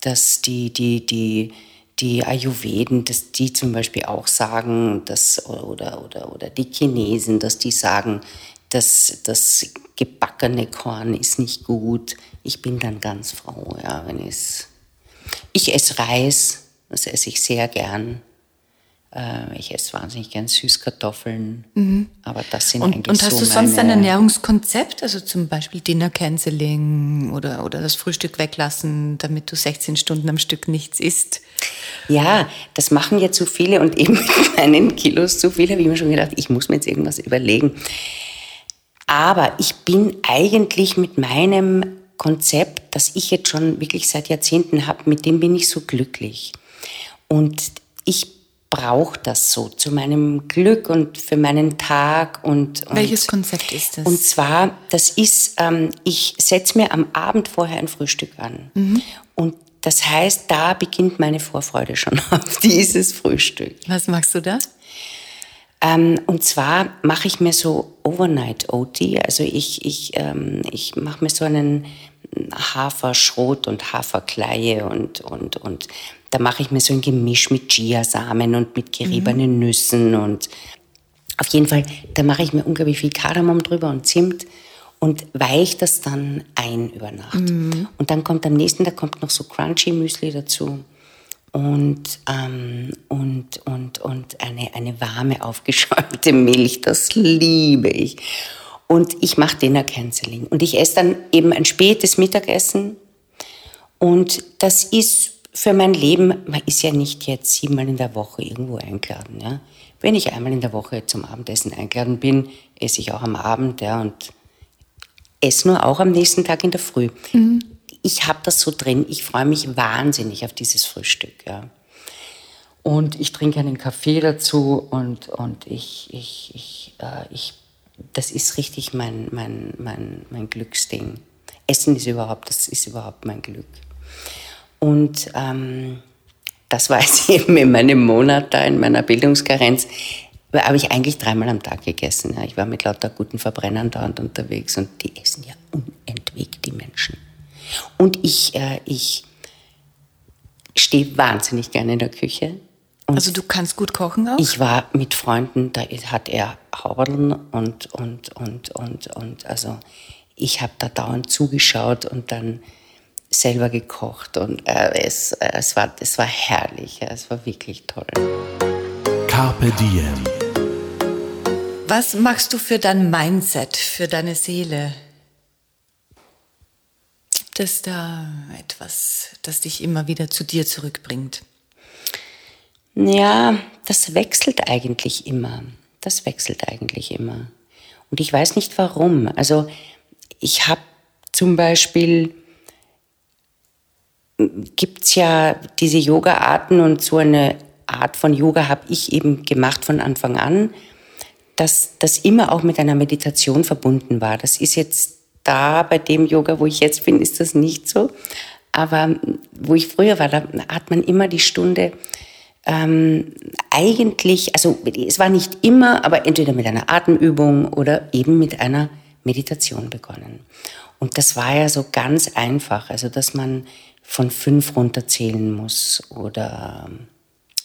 Speaker 3: dass die, die, die, die Ayurveden, dass die zum Beispiel auch sagen, dass, oder, oder, oder die Chinesen, dass die sagen, dass das gebackene Korn ist nicht gut. Ich bin dann ganz froh, ja, wenn es. Ich esse Reis, das esse ich sehr gern. Äh, ich esse wahnsinnig gern Süßkartoffeln, mhm. aber das sind
Speaker 2: und,
Speaker 3: eigentlich
Speaker 2: Und hast
Speaker 3: so
Speaker 2: du sonst ein Ernährungskonzept, also zum Beispiel Dinner Canceling oder, oder das Frühstück weglassen, damit du 16 Stunden am Stück nichts isst?
Speaker 3: Ja, das machen ja zu viele und eben mit meinen Kilos zu viele habe ich mir schon gedacht, ich muss mir jetzt irgendwas überlegen. Aber ich bin eigentlich mit meinem Konzept, das ich jetzt schon wirklich seit Jahrzehnten habe, mit dem bin ich so glücklich. Und ich brauche das so zu meinem Glück und für meinen Tag. Und, und
Speaker 2: Welches Konzept ist das?
Speaker 3: Und zwar, das ist, ähm, ich setze mir am Abend vorher ein Frühstück an. Mhm. Und das heißt, da beginnt meine Vorfreude schon auf dieses Frühstück.
Speaker 2: Was machst du da?
Speaker 3: Ähm, und zwar mache ich mir so Overnight OT, also ich, ich, ähm, ich mache mir so einen Haferschrot und Haferkleie und, und, und da mache ich mir so ein Gemisch mit Chiasamen und mit geriebenen mhm. Nüssen und auf jeden Fall, da mache ich mir unglaublich viel Kardamom drüber und Zimt und weiche das dann ein über Nacht. Mhm. Und dann kommt am nächsten Tag kommt noch so Crunchy Müsli dazu und, ähm, und, und, und eine, eine warme, aufgeschäumte Milch. Das liebe ich. Und ich mache Dinner Canceling. Und ich esse dann eben ein spätes Mittagessen. Und das ist für mein Leben, man ist ja nicht jetzt siebenmal in der Woche irgendwo eingeladen. Ja? Wenn ich einmal in der Woche zum Abendessen eingeladen bin, esse ich auch am Abend ja, und esse nur auch am nächsten Tag in der Früh. Mhm. Ich habe das so drin, ich freue mich wahnsinnig auf dieses Frühstück. Ja. Und ich trinke einen Kaffee dazu und, und ich, ich, ich, äh, ich, das ist richtig mein, mein, mein, mein Glücksding. Essen ist überhaupt, das ist überhaupt mein Glück. Und ähm, das war jetzt eben in meinem Monat da, in meiner Bildungskarenz, habe ich eigentlich dreimal am Tag gegessen. Ja. Ich war mit lauter guten Verbrennern dauernd unterwegs und die essen ja unentwegt, die Menschen. Und ich, äh, ich stehe wahnsinnig gerne in der Küche.
Speaker 2: Und also du kannst gut kochen auch?
Speaker 3: Ich war mit Freunden, da hat er Hauberln und, und, und, und, und, also ich habe da dauernd zugeschaut und dann selber gekocht und äh, es, äh, es, war, es war herrlich, ja, es war wirklich toll.
Speaker 1: Carpe Diem.
Speaker 2: Was machst du für dein Mindset, für deine Seele? Gibt es da etwas, das dich immer wieder zu dir zurückbringt?
Speaker 3: Ja, das wechselt eigentlich immer. Das wechselt eigentlich immer. Und ich weiß nicht warum. Also ich habe zum Beispiel gibt es ja diese Yoga-Arten und so eine Art von Yoga habe ich eben gemacht von Anfang an, dass das immer auch mit einer Meditation verbunden war. Das ist jetzt da bei dem Yoga, wo ich jetzt bin, ist das nicht so. Aber wo ich früher war, da hat man immer die Stunde ähm, eigentlich, also es war nicht immer, aber entweder mit einer Atemübung oder eben mit einer Meditation begonnen. Und das war ja so ganz einfach, also dass man von fünf runterzählen muss oder ähm,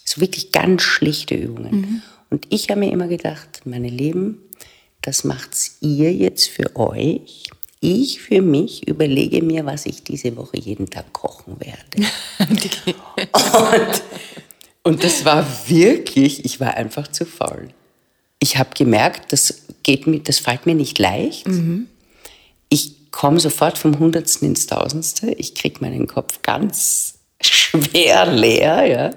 Speaker 3: so wirklich ganz schlichte Übungen. Mhm. Und ich habe mir immer gedacht, meine Lieben, das macht's ihr jetzt für euch. Ich für mich überlege mir, was ich diese Woche jeden Tag kochen werde. und, und das war wirklich, ich war einfach zu faul. Ich habe gemerkt, das geht mir, das fällt mir nicht leicht. Mhm. Komme sofort vom Hundertsten ins Tausendste. Ich kriege meinen Kopf ganz schwer leer, ja.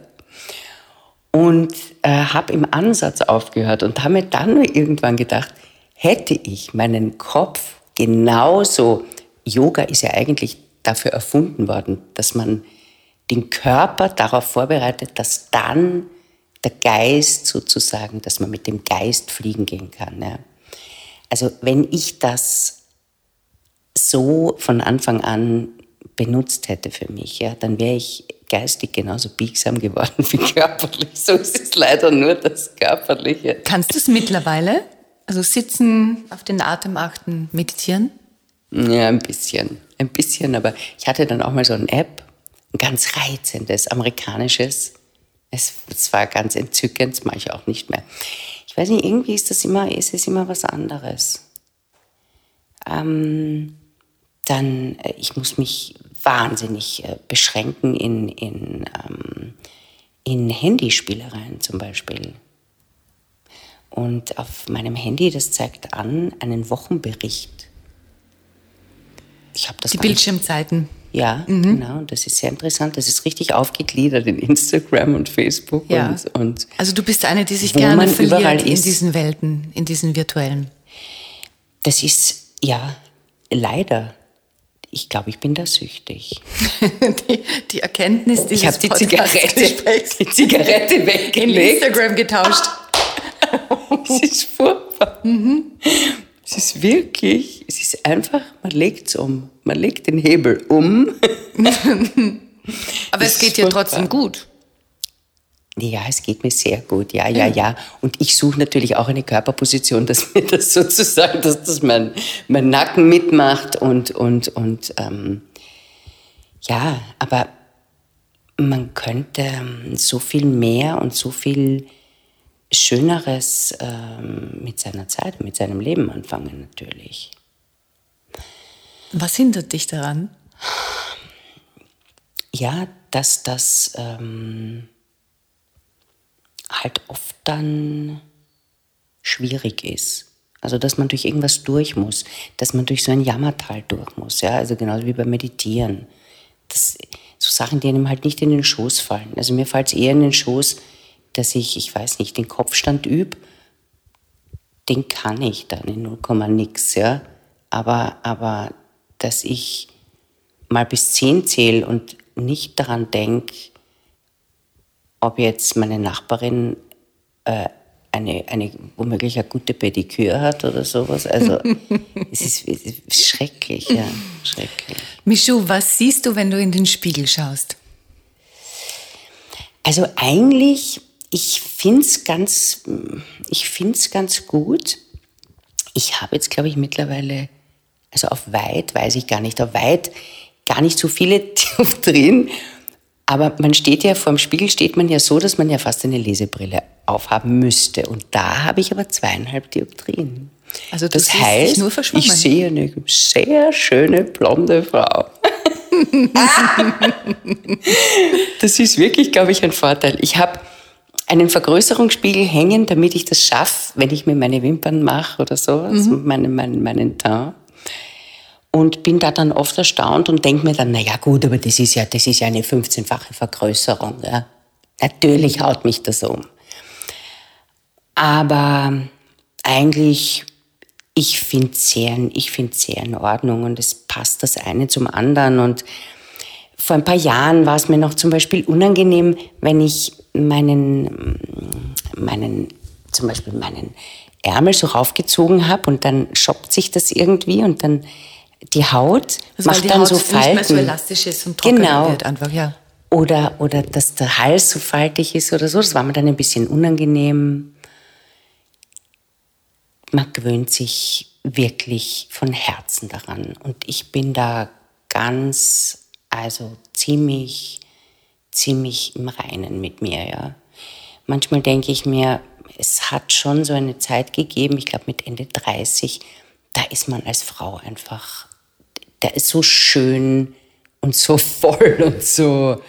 Speaker 3: Und äh, habe im Ansatz aufgehört und habe mir dann irgendwann gedacht, hätte ich meinen Kopf genauso, Yoga ist ja eigentlich dafür erfunden worden, dass man den Körper darauf vorbereitet, dass dann der Geist sozusagen, dass man mit dem Geist fliegen gehen kann. Ja. Also wenn ich das so von Anfang an benutzt hätte für mich, ja, dann wäre ich geistig genauso biegsam geworden wie körperlich. So ist es leider nur das Körperliche.
Speaker 2: Kannst du es mittlerweile? Also sitzen, auf den Atem achten, meditieren?
Speaker 3: Ja, ein bisschen. Ein bisschen, aber ich hatte dann auch mal so eine App, ein ganz reizendes, amerikanisches. Es, es war ganz entzückend, das mache ich auch nicht mehr. Ich weiß nicht, irgendwie ist das immer, ist es immer was anderes. Ähm, dann, äh, ich muss mich wahnsinnig äh, beschränken in, in, ähm, in Handyspielereien zum Beispiel. Und auf meinem Handy, das zeigt an einen Wochenbericht.
Speaker 2: Ich habe das. Die Bildschirmzeiten.
Speaker 3: Ja, mhm. genau. Und das ist sehr interessant. Das ist richtig aufgegliedert in Instagram und Facebook.
Speaker 2: Ja.
Speaker 3: Und, und
Speaker 2: also du bist eine, die sich gerne verliert in diesen Welten, in diesen virtuellen.
Speaker 3: Das ist, ja, leider ich glaube, ich bin da süchtig.
Speaker 2: die, die Erkenntnis dieses
Speaker 3: Ich habe die Zigarette, die Zigarette weggelegt. In
Speaker 2: Instagram getauscht.
Speaker 3: es ist furchtbar. Mhm. Es ist wirklich, es ist einfach, man legt es um. Man legt den Hebel um.
Speaker 2: Aber es geht dir trotzdem gut.
Speaker 3: Ja, es geht mir sehr gut, ja, ja, ja. Und ich suche natürlich auch eine Körperposition, dass mir das sozusagen, dass das mein, mein Nacken mitmacht und, und, und ähm, ja, aber man könnte ähm, so viel mehr und so viel Schöneres ähm, mit seiner Zeit, mit seinem Leben anfangen natürlich.
Speaker 2: Was hindert dich daran?
Speaker 3: Ja, dass das... Ähm, halt oft dann schwierig ist. Also, dass man durch irgendwas durch muss, dass man durch so ein Jammertal durch muss, ja, also genauso wie beim Meditieren. Das, so Sachen, die einem halt nicht in den Schoß fallen. Also mir fällt es eher in den Schoß, dass ich, ich weiß nicht, den Kopfstand übe, den kann ich dann in 0, nix, ja. Aber, aber, dass ich mal bis 10 zähle und nicht daran denke, ob jetzt meine Nachbarin äh, eine, eine womöglich eine gute Pediküre hat oder sowas. Also es, ist, es ist schrecklich, ja, schrecklich.
Speaker 2: Michu, was siehst du, wenn du in den Spiegel schaust?
Speaker 3: Also eigentlich, ich finde es ganz, ganz gut. Ich habe jetzt, glaube ich, mittlerweile, also auf weit, weiß ich gar nicht, auf weit gar nicht so viele drin. Aber man steht ja, vor dem Spiegel steht man ja so, dass man ja fast eine Lesebrille aufhaben müsste. Und da habe ich aber zweieinhalb Dioptrien.
Speaker 2: Also das heißt,
Speaker 3: ich sehe eine sehr schöne blonde Frau. das ist wirklich, glaube ich, ein Vorteil. Ich habe einen Vergrößerungsspiegel hängen, damit ich das schaffe, wenn ich mir meine Wimpern mache oder sowas, mhm. meinen, meinen, meinen Teint und bin da dann oft erstaunt und denke mir dann, na ja gut, aber das ist ja, das ist ja eine 15-fache Vergrößerung. Ja. Natürlich haut mich das um. Aber eigentlich, ich finde es sehr, ich sehr in Ordnung und es passt das eine zum anderen. Und vor ein paar Jahren war es mir noch zum Beispiel unangenehm, wenn ich meinen, meinen, zum Beispiel meinen Ärmel so raufgezogen habe und dann schoppt sich das irgendwie und dann die Haut also macht dann Haut so Falten. Nicht
Speaker 2: mehr so elastisch ist und trocken
Speaker 3: genau.
Speaker 2: wird einfach, ja.
Speaker 3: Oder, oder dass der Hals so faltig ist oder so. Das war mir dann ein bisschen unangenehm. Man gewöhnt sich wirklich von Herzen daran. Und ich bin da ganz, also ziemlich, ziemlich im Reinen mit mir, ja. Manchmal denke ich mir, es hat schon so eine Zeit gegeben, ich glaube mit Ende 30, da ist man als Frau einfach, der ist so schön und so voll und so.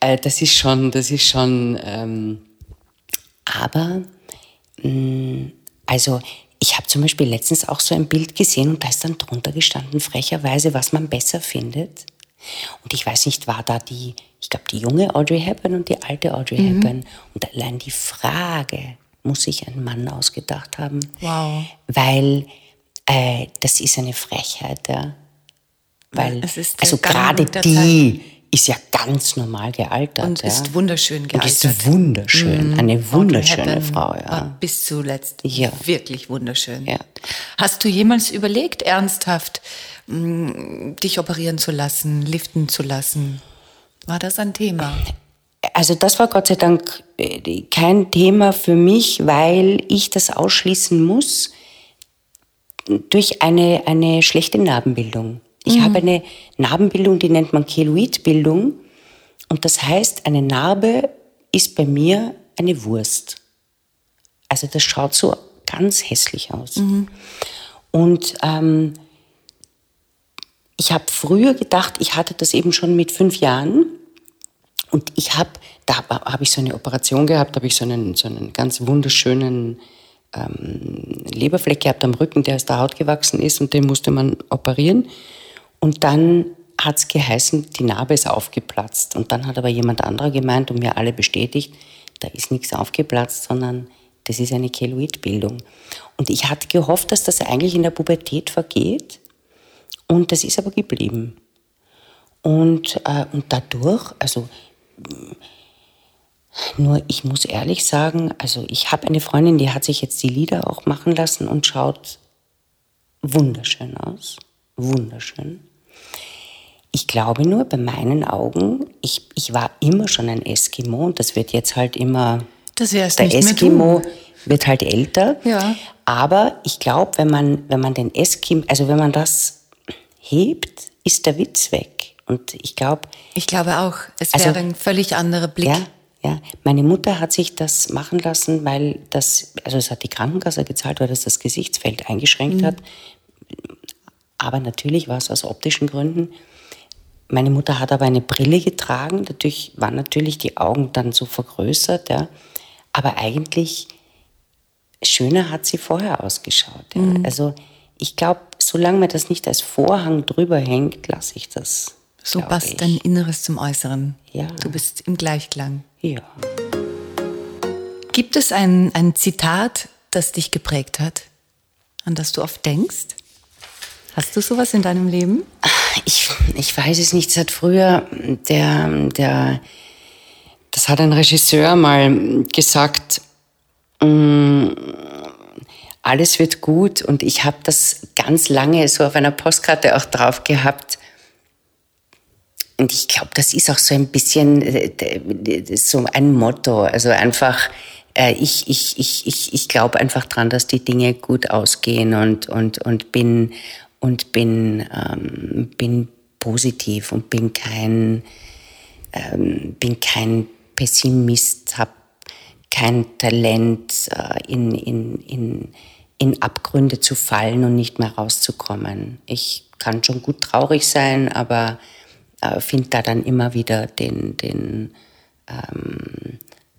Speaker 3: Äh, das ist schon, das ist schon. Ähm, aber, mh, mm, also ich habe zum Beispiel letztens auch so ein Bild gesehen und da ist dann drunter gestanden, frecherweise, was man besser findet. Und ich weiß nicht, war da die, ich glaube, die junge Audrey Hepburn und die alte Audrey mhm. Hepburn. Und allein die Frage, muss sich ein Mann ausgedacht haben.
Speaker 2: Wow.
Speaker 3: Weil äh, das ist eine Frechheit, ja. Weil, also gerade die, ist ja ganz normal gealtert.
Speaker 2: Und
Speaker 3: ja.
Speaker 2: ist wunderschön
Speaker 3: Und
Speaker 2: gealtert.
Speaker 3: ist wunderschön, eine wunderschöne Frau, ja.
Speaker 2: Bis zuletzt
Speaker 3: Ja.
Speaker 2: wirklich wunderschön.
Speaker 3: Ja.
Speaker 2: Hast du jemals überlegt, ernsthaft mh, dich operieren zu lassen, liften zu lassen? War das ein Thema?
Speaker 3: Also das war Gott sei Dank äh, kein Thema für mich, weil ich das ausschließen muss durch eine, eine schlechte Narbenbildung. Ich habe eine Narbenbildung, die nennt man Keloidbildung. Und das heißt, eine Narbe ist bei mir eine Wurst. Also das schaut so ganz hässlich aus. Und ähm, ich habe früher gedacht, ich hatte das eben schon mit fünf Jahren. Und ich habe, da habe ich so eine Operation gehabt, habe ich so einen, so einen ganz wunderschönen ähm, Leberfleck gehabt am Rücken, der aus der Haut gewachsen ist und den musste man operieren. Und dann hat es geheißen, die Narbe ist aufgeplatzt. Und dann hat aber jemand anderer gemeint und mir alle bestätigt, da ist nichts aufgeplatzt, sondern das ist eine Keloidbildung. Und ich hatte gehofft, dass das eigentlich in der Pubertät vergeht. Und das ist aber geblieben. Und, äh, und dadurch, also nur ich muss ehrlich sagen, also ich habe eine Freundin, die hat sich jetzt die Lieder auch machen lassen und schaut wunderschön aus. Wunderschön. Ich glaube nur, bei meinen Augen, ich, ich war immer schon ein Eskimo und das wird jetzt halt immer,
Speaker 2: Das wärst
Speaker 3: der
Speaker 2: nicht
Speaker 3: Eskimo wird halt älter.
Speaker 2: Ja.
Speaker 3: Aber ich glaube, wenn man, wenn man den Eskimo, also wenn man das hebt, ist der Witz weg. Und ich glaube,
Speaker 2: Ich glaube auch, es
Speaker 3: Also-
Speaker 2: wäre ein völlig anderer Blick.
Speaker 3: ja, ja. Meine Mutter hat sich das machen lassen, weil das, also es hat die Krankenkasse gezahlt, weil das das Gesichtsfeld eingeschränkt hat. Aber natürlich war es aus optischen Gründen. Meine Mutter hat aber eine Brille getragen, dadurch waren natürlich die Augen dann so vergrößert, ja. Aber eigentlich schöner hat sie vorher ausgeschaut. Ja. Also ich glaube, solange mir das nicht als Vorhang drüber hängt, lasse ich das.
Speaker 2: So passt
Speaker 3: ich.
Speaker 2: dein Inneres zum Äußeren.
Speaker 3: Ja.
Speaker 2: Du bist im Gleichklang.
Speaker 3: Ja.
Speaker 2: Gibt es ein, ein Zitat, das dich geprägt hat, an das du oft denkst? Hast du sowas in deinem Leben?
Speaker 3: Ich, ich weiß es nicht. Es hat früher der, der, das hat ein Regisseur mal gesagt, mm, alles wird gut. Und ich habe das ganz lange so auf einer Postkarte auch drauf gehabt. Und ich glaube, das ist auch so ein bisschen äh, so ein Motto. Also einfach, äh, ich, ich, ich, ich, ich glaube einfach dran, dass die Dinge gut ausgehen und, und, und bin, und bin, ähm, bin positiv und bin kein, ähm, bin kein Pessimist, habe kein Talent, äh, in, in, in, in Abgründe zu fallen und nicht mehr rauszukommen. Ich kann schon gut traurig sein, aber äh, finde da dann immer wieder den, den ähm,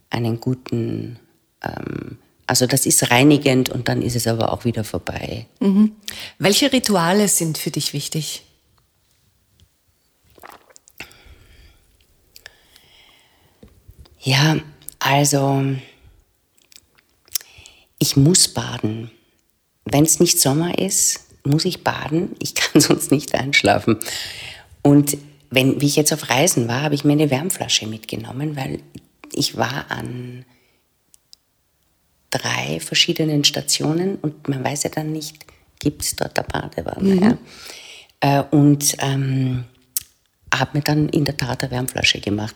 Speaker 3: einen guten, ähm, also das ist reinigend und dann ist es aber auch wieder vorbei.
Speaker 2: Welche Rituale sind für dich wichtig?
Speaker 3: Ja, also ich muss baden. Wenn es nicht Sommer ist, muss ich baden. Ich kann sonst nicht einschlafen. Und wenn, wie ich jetzt auf Reisen war, habe ich mir eine Wärmflasche mitgenommen, weil ich war an drei verschiedenen Stationen und man weiß ja dann nicht, gibt es dort eine Badewanne. Ja? Äh, und ähm, habe mir dann in der Tat eine Wärmflasche gemacht,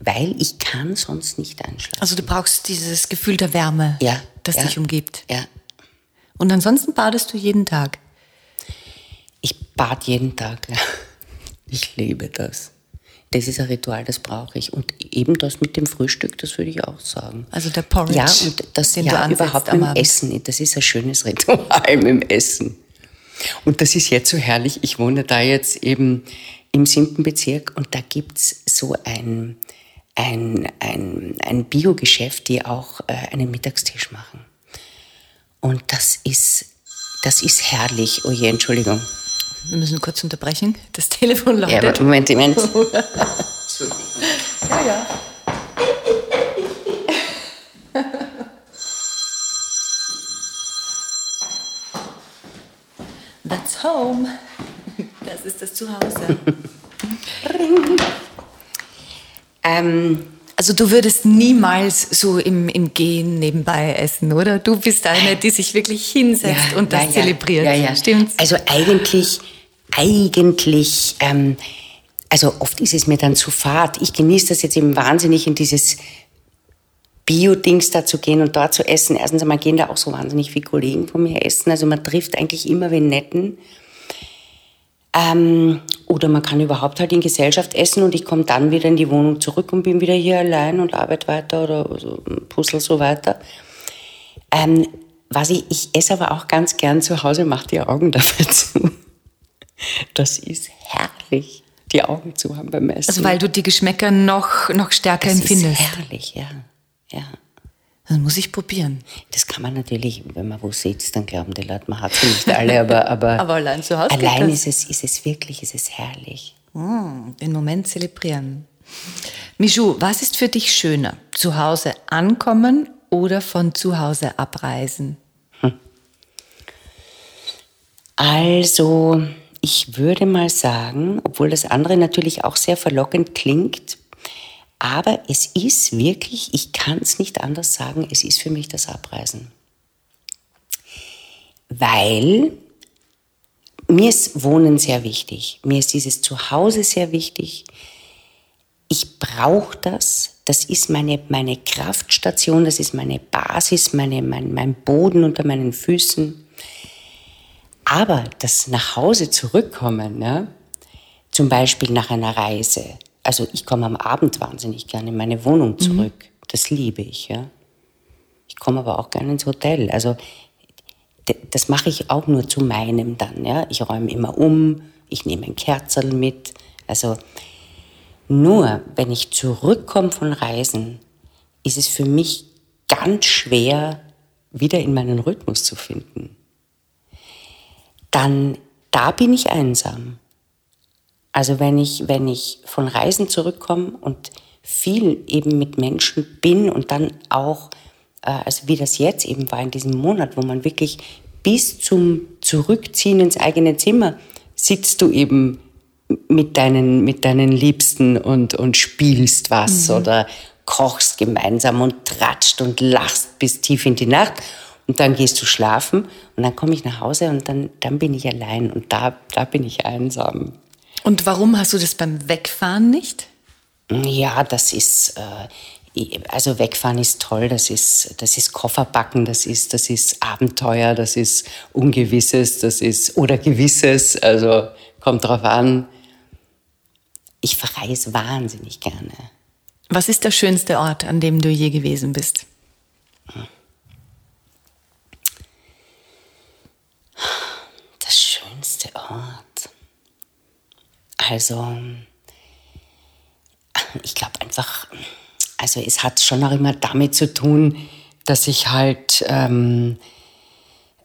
Speaker 3: weil ich kann sonst nicht einschlafen.
Speaker 2: Also du brauchst dieses Gefühl der Wärme,
Speaker 3: Ja,
Speaker 2: das
Speaker 3: ja.
Speaker 2: dich umgibt.
Speaker 3: Ja,
Speaker 2: Und ansonsten badest du jeden Tag.
Speaker 3: ich bad jeden Tag. Ja. Ich liebe das. Das ist ein Ritual, das brauche ich. Und eben das mit dem Frühstück, das würde ich auch sagen.
Speaker 2: Also der Porridge,
Speaker 3: Ja, und das
Speaker 2: den du
Speaker 3: ja,
Speaker 2: ansetzt
Speaker 3: überhaupt
Speaker 2: am Abend.
Speaker 3: Essen. Das ist ein schönes Ritual mit dem Essen. Und das ist jetzt so herrlich. Ich wohne da jetzt eben im siebten Bezirk und da gibt's so ein, ein, ein, ein Biogeschäft, die auch äh, einen Mittagstisch machen. Und das ist, das ist herrlich. Oh je, Entschuldigung.
Speaker 2: Wir müssen kurz unterbrechen. Das Telefon
Speaker 3: Ja,
Speaker 2: läutet.
Speaker 3: aber Moment, Moment.
Speaker 2: Ja, ja. That's home. Das ist das Zuhause.
Speaker 3: Ähm,
Speaker 2: Also du würdest niemals so im, im Gehen nebenbei essen, oder? Du bist eine, die sich wirklich hinsetzt und das zelebriert.
Speaker 3: Ja, ja.
Speaker 2: Stimmt's?
Speaker 3: Also eigentlich, eigentlich, ähm, also oft ist es mir dann zu fad. Ich genieße das jetzt eben wahnsinnig in dieses Bio-Dings da zu gehen und dort zu essen. Erstens einmal gehen da auch so wahnsinnig viele Kollegen von mir essen. Also man trifft eigentlich immer wen Netten. Ähm, oder man kann überhaupt halt in Gesellschaft essen und ich komme dann wieder in die Wohnung zurück und bin wieder hier allein und arbeite weiter oder so, puzzle so weiter. Ähm, was ich, ich esse aber auch ganz gern zu Hause, mach die Augen dafür zu. Das ist herrlich, die Augen zu haben beim Essen.
Speaker 2: Also weil du die Geschmäcker noch, noch stärker
Speaker 3: das
Speaker 2: empfindest.
Speaker 3: ist herrlich, ja. ja.
Speaker 2: Das muss ich probieren.
Speaker 3: Das kann man natürlich, wenn man wo sitzt, dann glauben die Leute, man hat sie nicht alle, aber, aber,
Speaker 2: Aber allein zu Hause
Speaker 3: allein ist es, ist es wirklich, ist es herrlich.
Speaker 2: Den Moment zelebrieren. Michou, was ist für dich schöner? Zu Hause ankommen oder von zu Hause abreisen?
Speaker 3: Also, ich würde mal sagen, obwohl das andere natürlich auch sehr verlockend klingt, aber es ist wirklich, ich kann es nicht anders sagen, es ist für mich das Abreisen. Weil mir ist Wohnen sehr wichtig. Mir ist dieses Zuhause sehr wichtig. Ich brauche das. Das ist meine, meine Kraftstation, das ist meine Basis, meine, mein, mein Boden unter meinen Füßen. Aber das nach Hause zurückkommen, ja, zum Beispiel nach einer Reise, also ich komme am Abend wahnsinnig gerne in meine Wohnung zurück, das liebe ich. Ja. Ich komme aber auch gerne ins Hotel. Also das mache ich auch nur zu meinem dann. Ja. Ich räume immer um, ich nehme ein Kerzerl mit. Also nur wenn ich zurückkomme von Reisen, ist es für mich ganz schwer, wieder in meinen Rhythmus zu finden dann da bin ich einsam. Also wenn ich, wenn ich von Reisen zurückkomme und viel eben mit Menschen bin und dann auch, äh, also wie das jetzt eben war in diesem Monat, wo man wirklich bis zum Zurückziehen ins eigene Zimmer sitzt du eben mit deinen, mit deinen Liebsten und, und spielst was oder kochst gemeinsam und tratscht und lachst bis tief in die Nacht. Und dann gehst du schlafen und dann komme ich nach Hause und dann, dann bin ich allein und da, da bin ich einsam.
Speaker 2: Und warum hast du das beim Wegfahren nicht?
Speaker 3: Ja, das ist, äh, also wegfahren ist toll, das ist, das ist Kofferbacken, das ist, das ist Abenteuer, das ist Ungewisses, das ist, oder Gewisses, also kommt drauf an. Ich verreise wahnsinnig gerne.
Speaker 2: Was ist der schönste Ort, an dem du je gewesen bist?
Speaker 3: Das schönste Ort. Also, ich glaube einfach, also es hat schon auch immer damit zu tun, dass ich halt, ähm,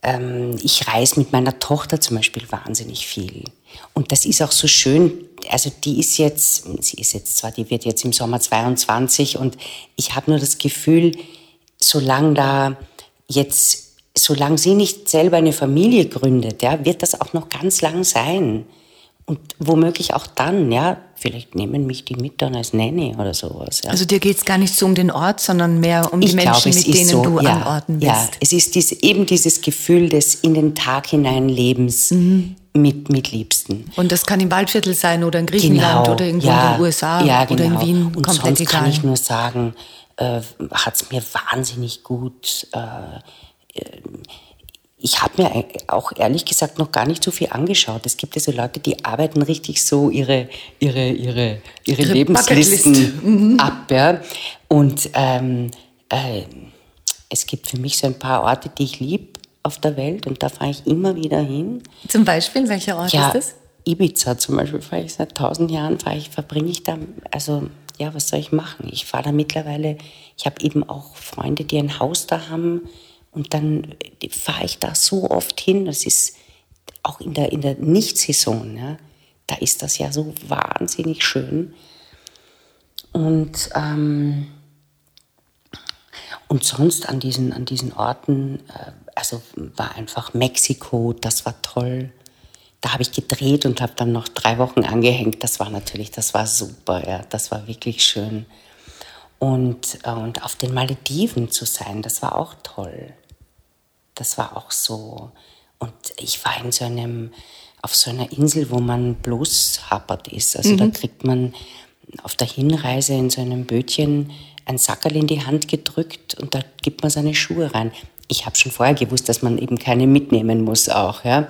Speaker 3: ähm, ich reise mit meiner Tochter zum Beispiel wahnsinnig viel. Und das ist auch so schön. Also die ist jetzt, sie ist jetzt zwar, die wird jetzt im Sommer 22 und ich habe nur das Gefühl, solange da jetzt, solange sie nicht selber eine Familie gründet, ja, wird das auch noch ganz lang sein. Und womöglich auch dann, ja, vielleicht nehmen mich die mit dann als Nanny oder sowas. Ja.
Speaker 2: Also dir geht es gar nicht so um den Ort, sondern mehr um die
Speaker 3: Ich
Speaker 2: Menschen,
Speaker 3: glaube,
Speaker 2: mit denen
Speaker 3: so,
Speaker 2: du
Speaker 3: ja,
Speaker 2: an Orten bist.
Speaker 3: Ja, es ist dies, eben dieses Gefühl des in den Tag hinein Lebens
Speaker 2: Mhm.
Speaker 3: mit, mit Liebsten.
Speaker 2: Und das kann im Waldviertel sein oder in Griechenland oder irgendwo in den USA
Speaker 3: Genau. ja,
Speaker 2: oder in
Speaker 3: genau.
Speaker 2: Wien,
Speaker 3: Und
Speaker 2: komplett
Speaker 3: sonst
Speaker 2: egal.
Speaker 3: kann ich nur sagen, äh, hat es mir wahnsinnig gut. Äh, äh, ich habe mir auch ehrlich gesagt noch gar nicht so viel angeschaut. Es gibt ja so Leute, die arbeiten richtig so ihre, ihre, ihre, ihre,
Speaker 2: Ihre
Speaker 3: Lebenslisten ab. Ja? Und ähm, äh, es gibt für mich so ein paar Orte, die ich liebe auf der Welt und da fahre ich immer wieder hin.
Speaker 2: Zum Beispiel, welcher Ort
Speaker 3: Ja,
Speaker 2: ist das?
Speaker 3: Ibiza zum Beispiel fahre ich seit tausend Jahren, fahre ich, verbringe ich da, also ja, was soll ich machen? Ich fahre da mittlerweile, ich habe eben auch Freunde, die ein Haus da haben und dann fahre ich da so oft hin. Das ist auch in der, in der Nicht-Saison, ja, da ist das ja so wahnsinnig schön. Und, ähm, und sonst an diesen, an diesen Orten, äh, also war einfach Mexiko, das war toll. da habe ich gedreht und habe dann noch drei Wochen angehängt. Das war natürlich, das war super, ja, das war wirklich schön. Und, äh, und auf den Malediven zu sein, das war auch toll. Das war auch so. Und ich war in so einem, auf so einer Insel, wo man bloß hapert ist. Also mhm. da kriegt man auf der Hinreise in so einem Bötchen ein Sackerl in die Hand gedrückt und da gibt man seine Schuhe rein. Ich habe schon vorher gewusst, dass man eben keine mitnehmen muss auch, ja.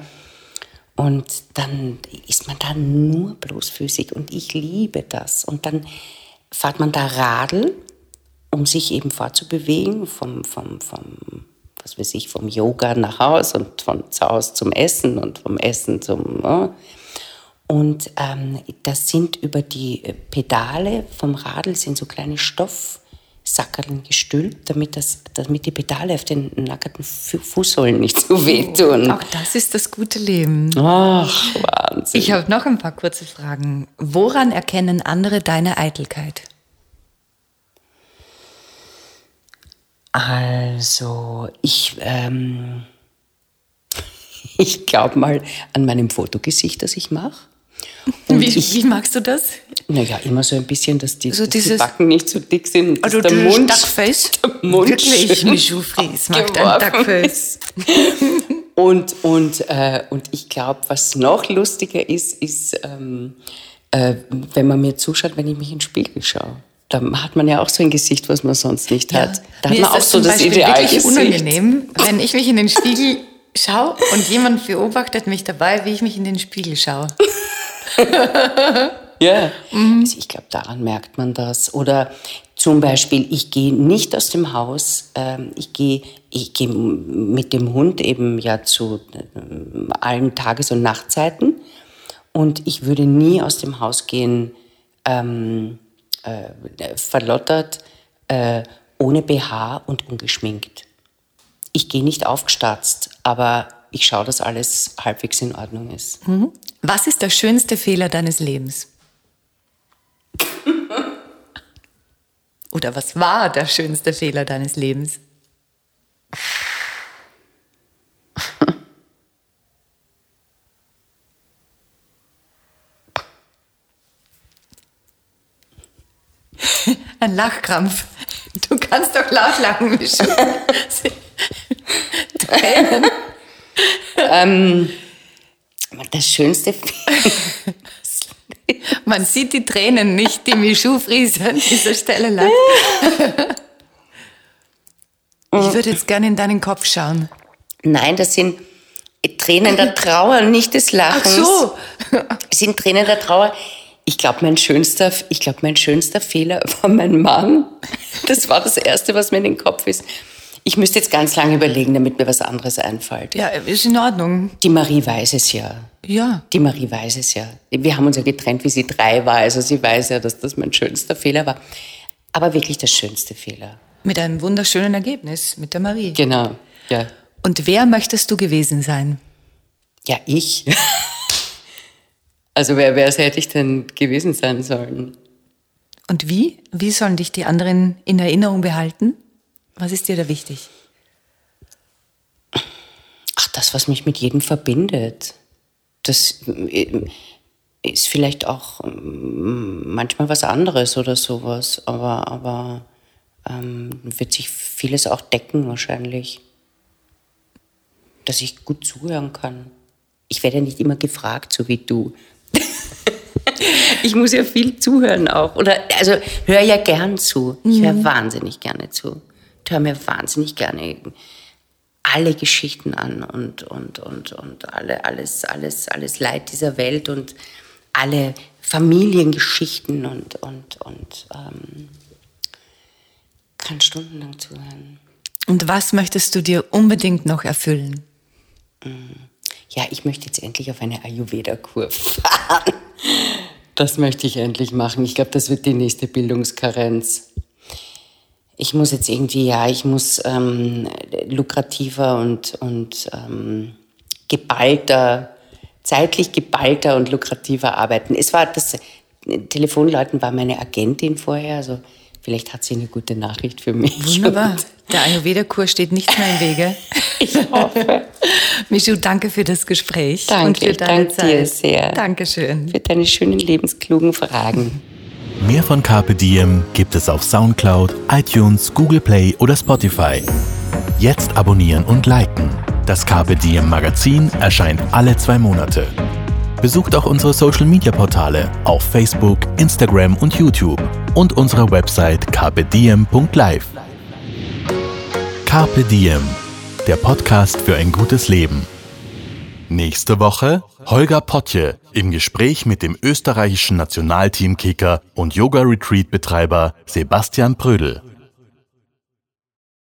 Speaker 3: Und dann ist man da nur bloßfüßig und ich liebe das. Und dann fährt man da Radl, um sich eben fortzubewegen, vom, vom, vom, was weiß ich, vom Yoga nach Haus und von zu Hause zum Essen und vom Essen zum. Ja. Und ähm, das sind über die Pedale vom Radl sind so kleine Stoff. Sackerln gestülpt, damit, das, damit die Pedale auf den nackerten Fußsohlen nicht so wehtun.
Speaker 2: Auch das ist das gute Leben.
Speaker 3: Ach, Wahnsinn.
Speaker 2: Ich habe noch ein paar kurze Fragen. Woran erkennen andere deine Eitelkeit?
Speaker 3: Also, ich, ähm, ich glaube mal an meinem Fotogesicht, das ich mache.
Speaker 2: Wie, ich, wie, magst du das?
Speaker 3: Naja, immer so ein bisschen, dass die, so dass die Backen nicht so dick sind.
Speaker 2: Also
Speaker 3: der
Speaker 2: Mund, Duckface?
Speaker 3: Der Mund
Speaker 2: Wirklich, Michou Fries mag ein Duckface.
Speaker 3: und, und, äh, und ich glaube, was noch lustiger ist, ist, ähm, äh, wenn man mir zuschaut, wenn ich mich in den Spiegel schaue. Da hat man ja auch so ein Gesicht, was man sonst nicht ja. hat. Da
Speaker 2: mir
Speaker 3: hat man auch so das
Speaker 2: Idealgesicht. unangenehm, wenn ich mich in den Spiegel schaue und jemand beobachtet mich dabei, wie ich mich in den Spiegel schaue.
Speaker 3: ja, mhm. also ich glaube, daran merkt man das. Oder zum Beispiel, ich gehe nicht aus dem Haus, ähm, ich gehe ich geh mit dem Hund eben ja zu äh, allen Tages- und Nachtzeiten und ich würde nie aus dem Haus gehen ähm, äh, verlottert, äh, ohne BH und ungeschminkt. Ich gehe nicht aufgestatzt, aber ich schaue, dass alles halbwegs in Ordnung ist.
Speaker 2: Mhm. Was ist der schönste Fehler deines Lebens? Oder was war der schönste Fehler deines Lebens? Ein Lachkrampf. Du kannst doch laut lachen, Michel.
Speaker 3: ähm, das Schönste.
Speaker 2: Man sieht die Tränen nicht, die Michou Fries an dieser Stelle lag. Ich würde jetzt gerne in deinen Kopf schauen.
Speaker 3: Nein, das sind Tränen der Trauer, nicht des Lachens.
Speaker 2: Ach so.
Speaker 3: Das sind Tränen der Trauer. Ich glaube, mein schönster, ich glaube, mein schönster Fehler war mein Mann. Das war das erste, was mir in den Kopf ist. Ich müsste jetzt ganz lange überlegen, damit mir was anderes einfällt.
Speaker 2: Ja, ist in Ordnung.
Speaker 3: Die Marie weiß es ja.
Speaker 2: Ja.
Speaker 3: Die Marie weiß es ja. Wir haben uns ja getrennt, wie sie drei war. Also sie weiß ja, dass das mein schönster Fehler war. Aber wirklich der schönste Fehler.
Speaker 2: Mit einem wunderschönen Ergebnis, mit der Marie.
Speaker 3: Genau, ja.
Speaker 2: Und wer möchtest du gewesen sein?
Speaker 3: Ja, ich. also wer, wer hätte ich denn gewesen sein sollen?
Speaker 2: Und wie? Wie sollen dich die anderen in Erinnerung behalten? Was ist dir da wichtig?
Speaker 3: Ach, das, was mich mit jedem verbindet. Das äh, ist vielleicht auch ähm, manchmal was anderes oder sowas, aber, aber ähm, wird sich vieles auch decken wahrscheinlich. Dass ich gut zuhören kann. Ich werde ja nicht immer gefragt, so wie du. Ich muss ja viel zuhören auch. Oder also höre ja gern zu. Ich höre mhm. wahnsinnig gerne zu höre mir wahnsinnig gerne alle Geschichten an und, und, und, und alle, alles, alles, alles Leid dieser Welt und alle Familiengeschichten und, und, und ähm, kann stundenlang zuhören.
Speaker 2: Und was möchtest du dir unbedingt noch erfüllen?
Speaker 3: Mm. Ja, ich möchte jetzt endlich auf eine Ayurveda-Kur fahren. Das möchte ich endlich machen. Ich glaube, das wird die nächste Bildungskarenz ich muss jetzt irgendwie, ja, ich muss ähm, lukrativer und, und ähm, geballter, zeitlich geballter und lukrativer arbeiten. Es war das, Telefonleuten war meine Agentin vorher, also vielleicht hat sie eine gute Nachricht für mich.
Speaker 2: Wunderbar. Der Ayurveda-Kurs steht nicht mehr im Wege.
Speaker 3: ich hoffe.
Speaker 2: Michu, danke für das Gespräch
Speaker 3: Danke,
Speaker 2: und für
Speaker 3: ich
Speaker 2: deine
Speaker 3: danke
Speaker 2: Zeit.
Speaker 3: dir sehr.
Speaker 2: Dankeschön.
Speaker 3: Für deine schönen lebensklugen Fragen.
Speaker 1: Mehr von Carpe Diem gibt es auf Soundcloud, iTunes, Google Play oder Spotify. Jetzt abonnieren und liken. Das Carpe Diem Magazin erscheint alle zwei Monate. Besucht auch unsere Social Media Portale auf Facebook, Instagram und YouTube und unsere Website carpediem.live. Carpe Diem, der Podcast für ein gutes Leben. Nächste Woche Holger Potje im Gespräch mit dem österreichischen Nationalteamkicker und Yoga-Retreat-Betreiber Sebastian Prödel.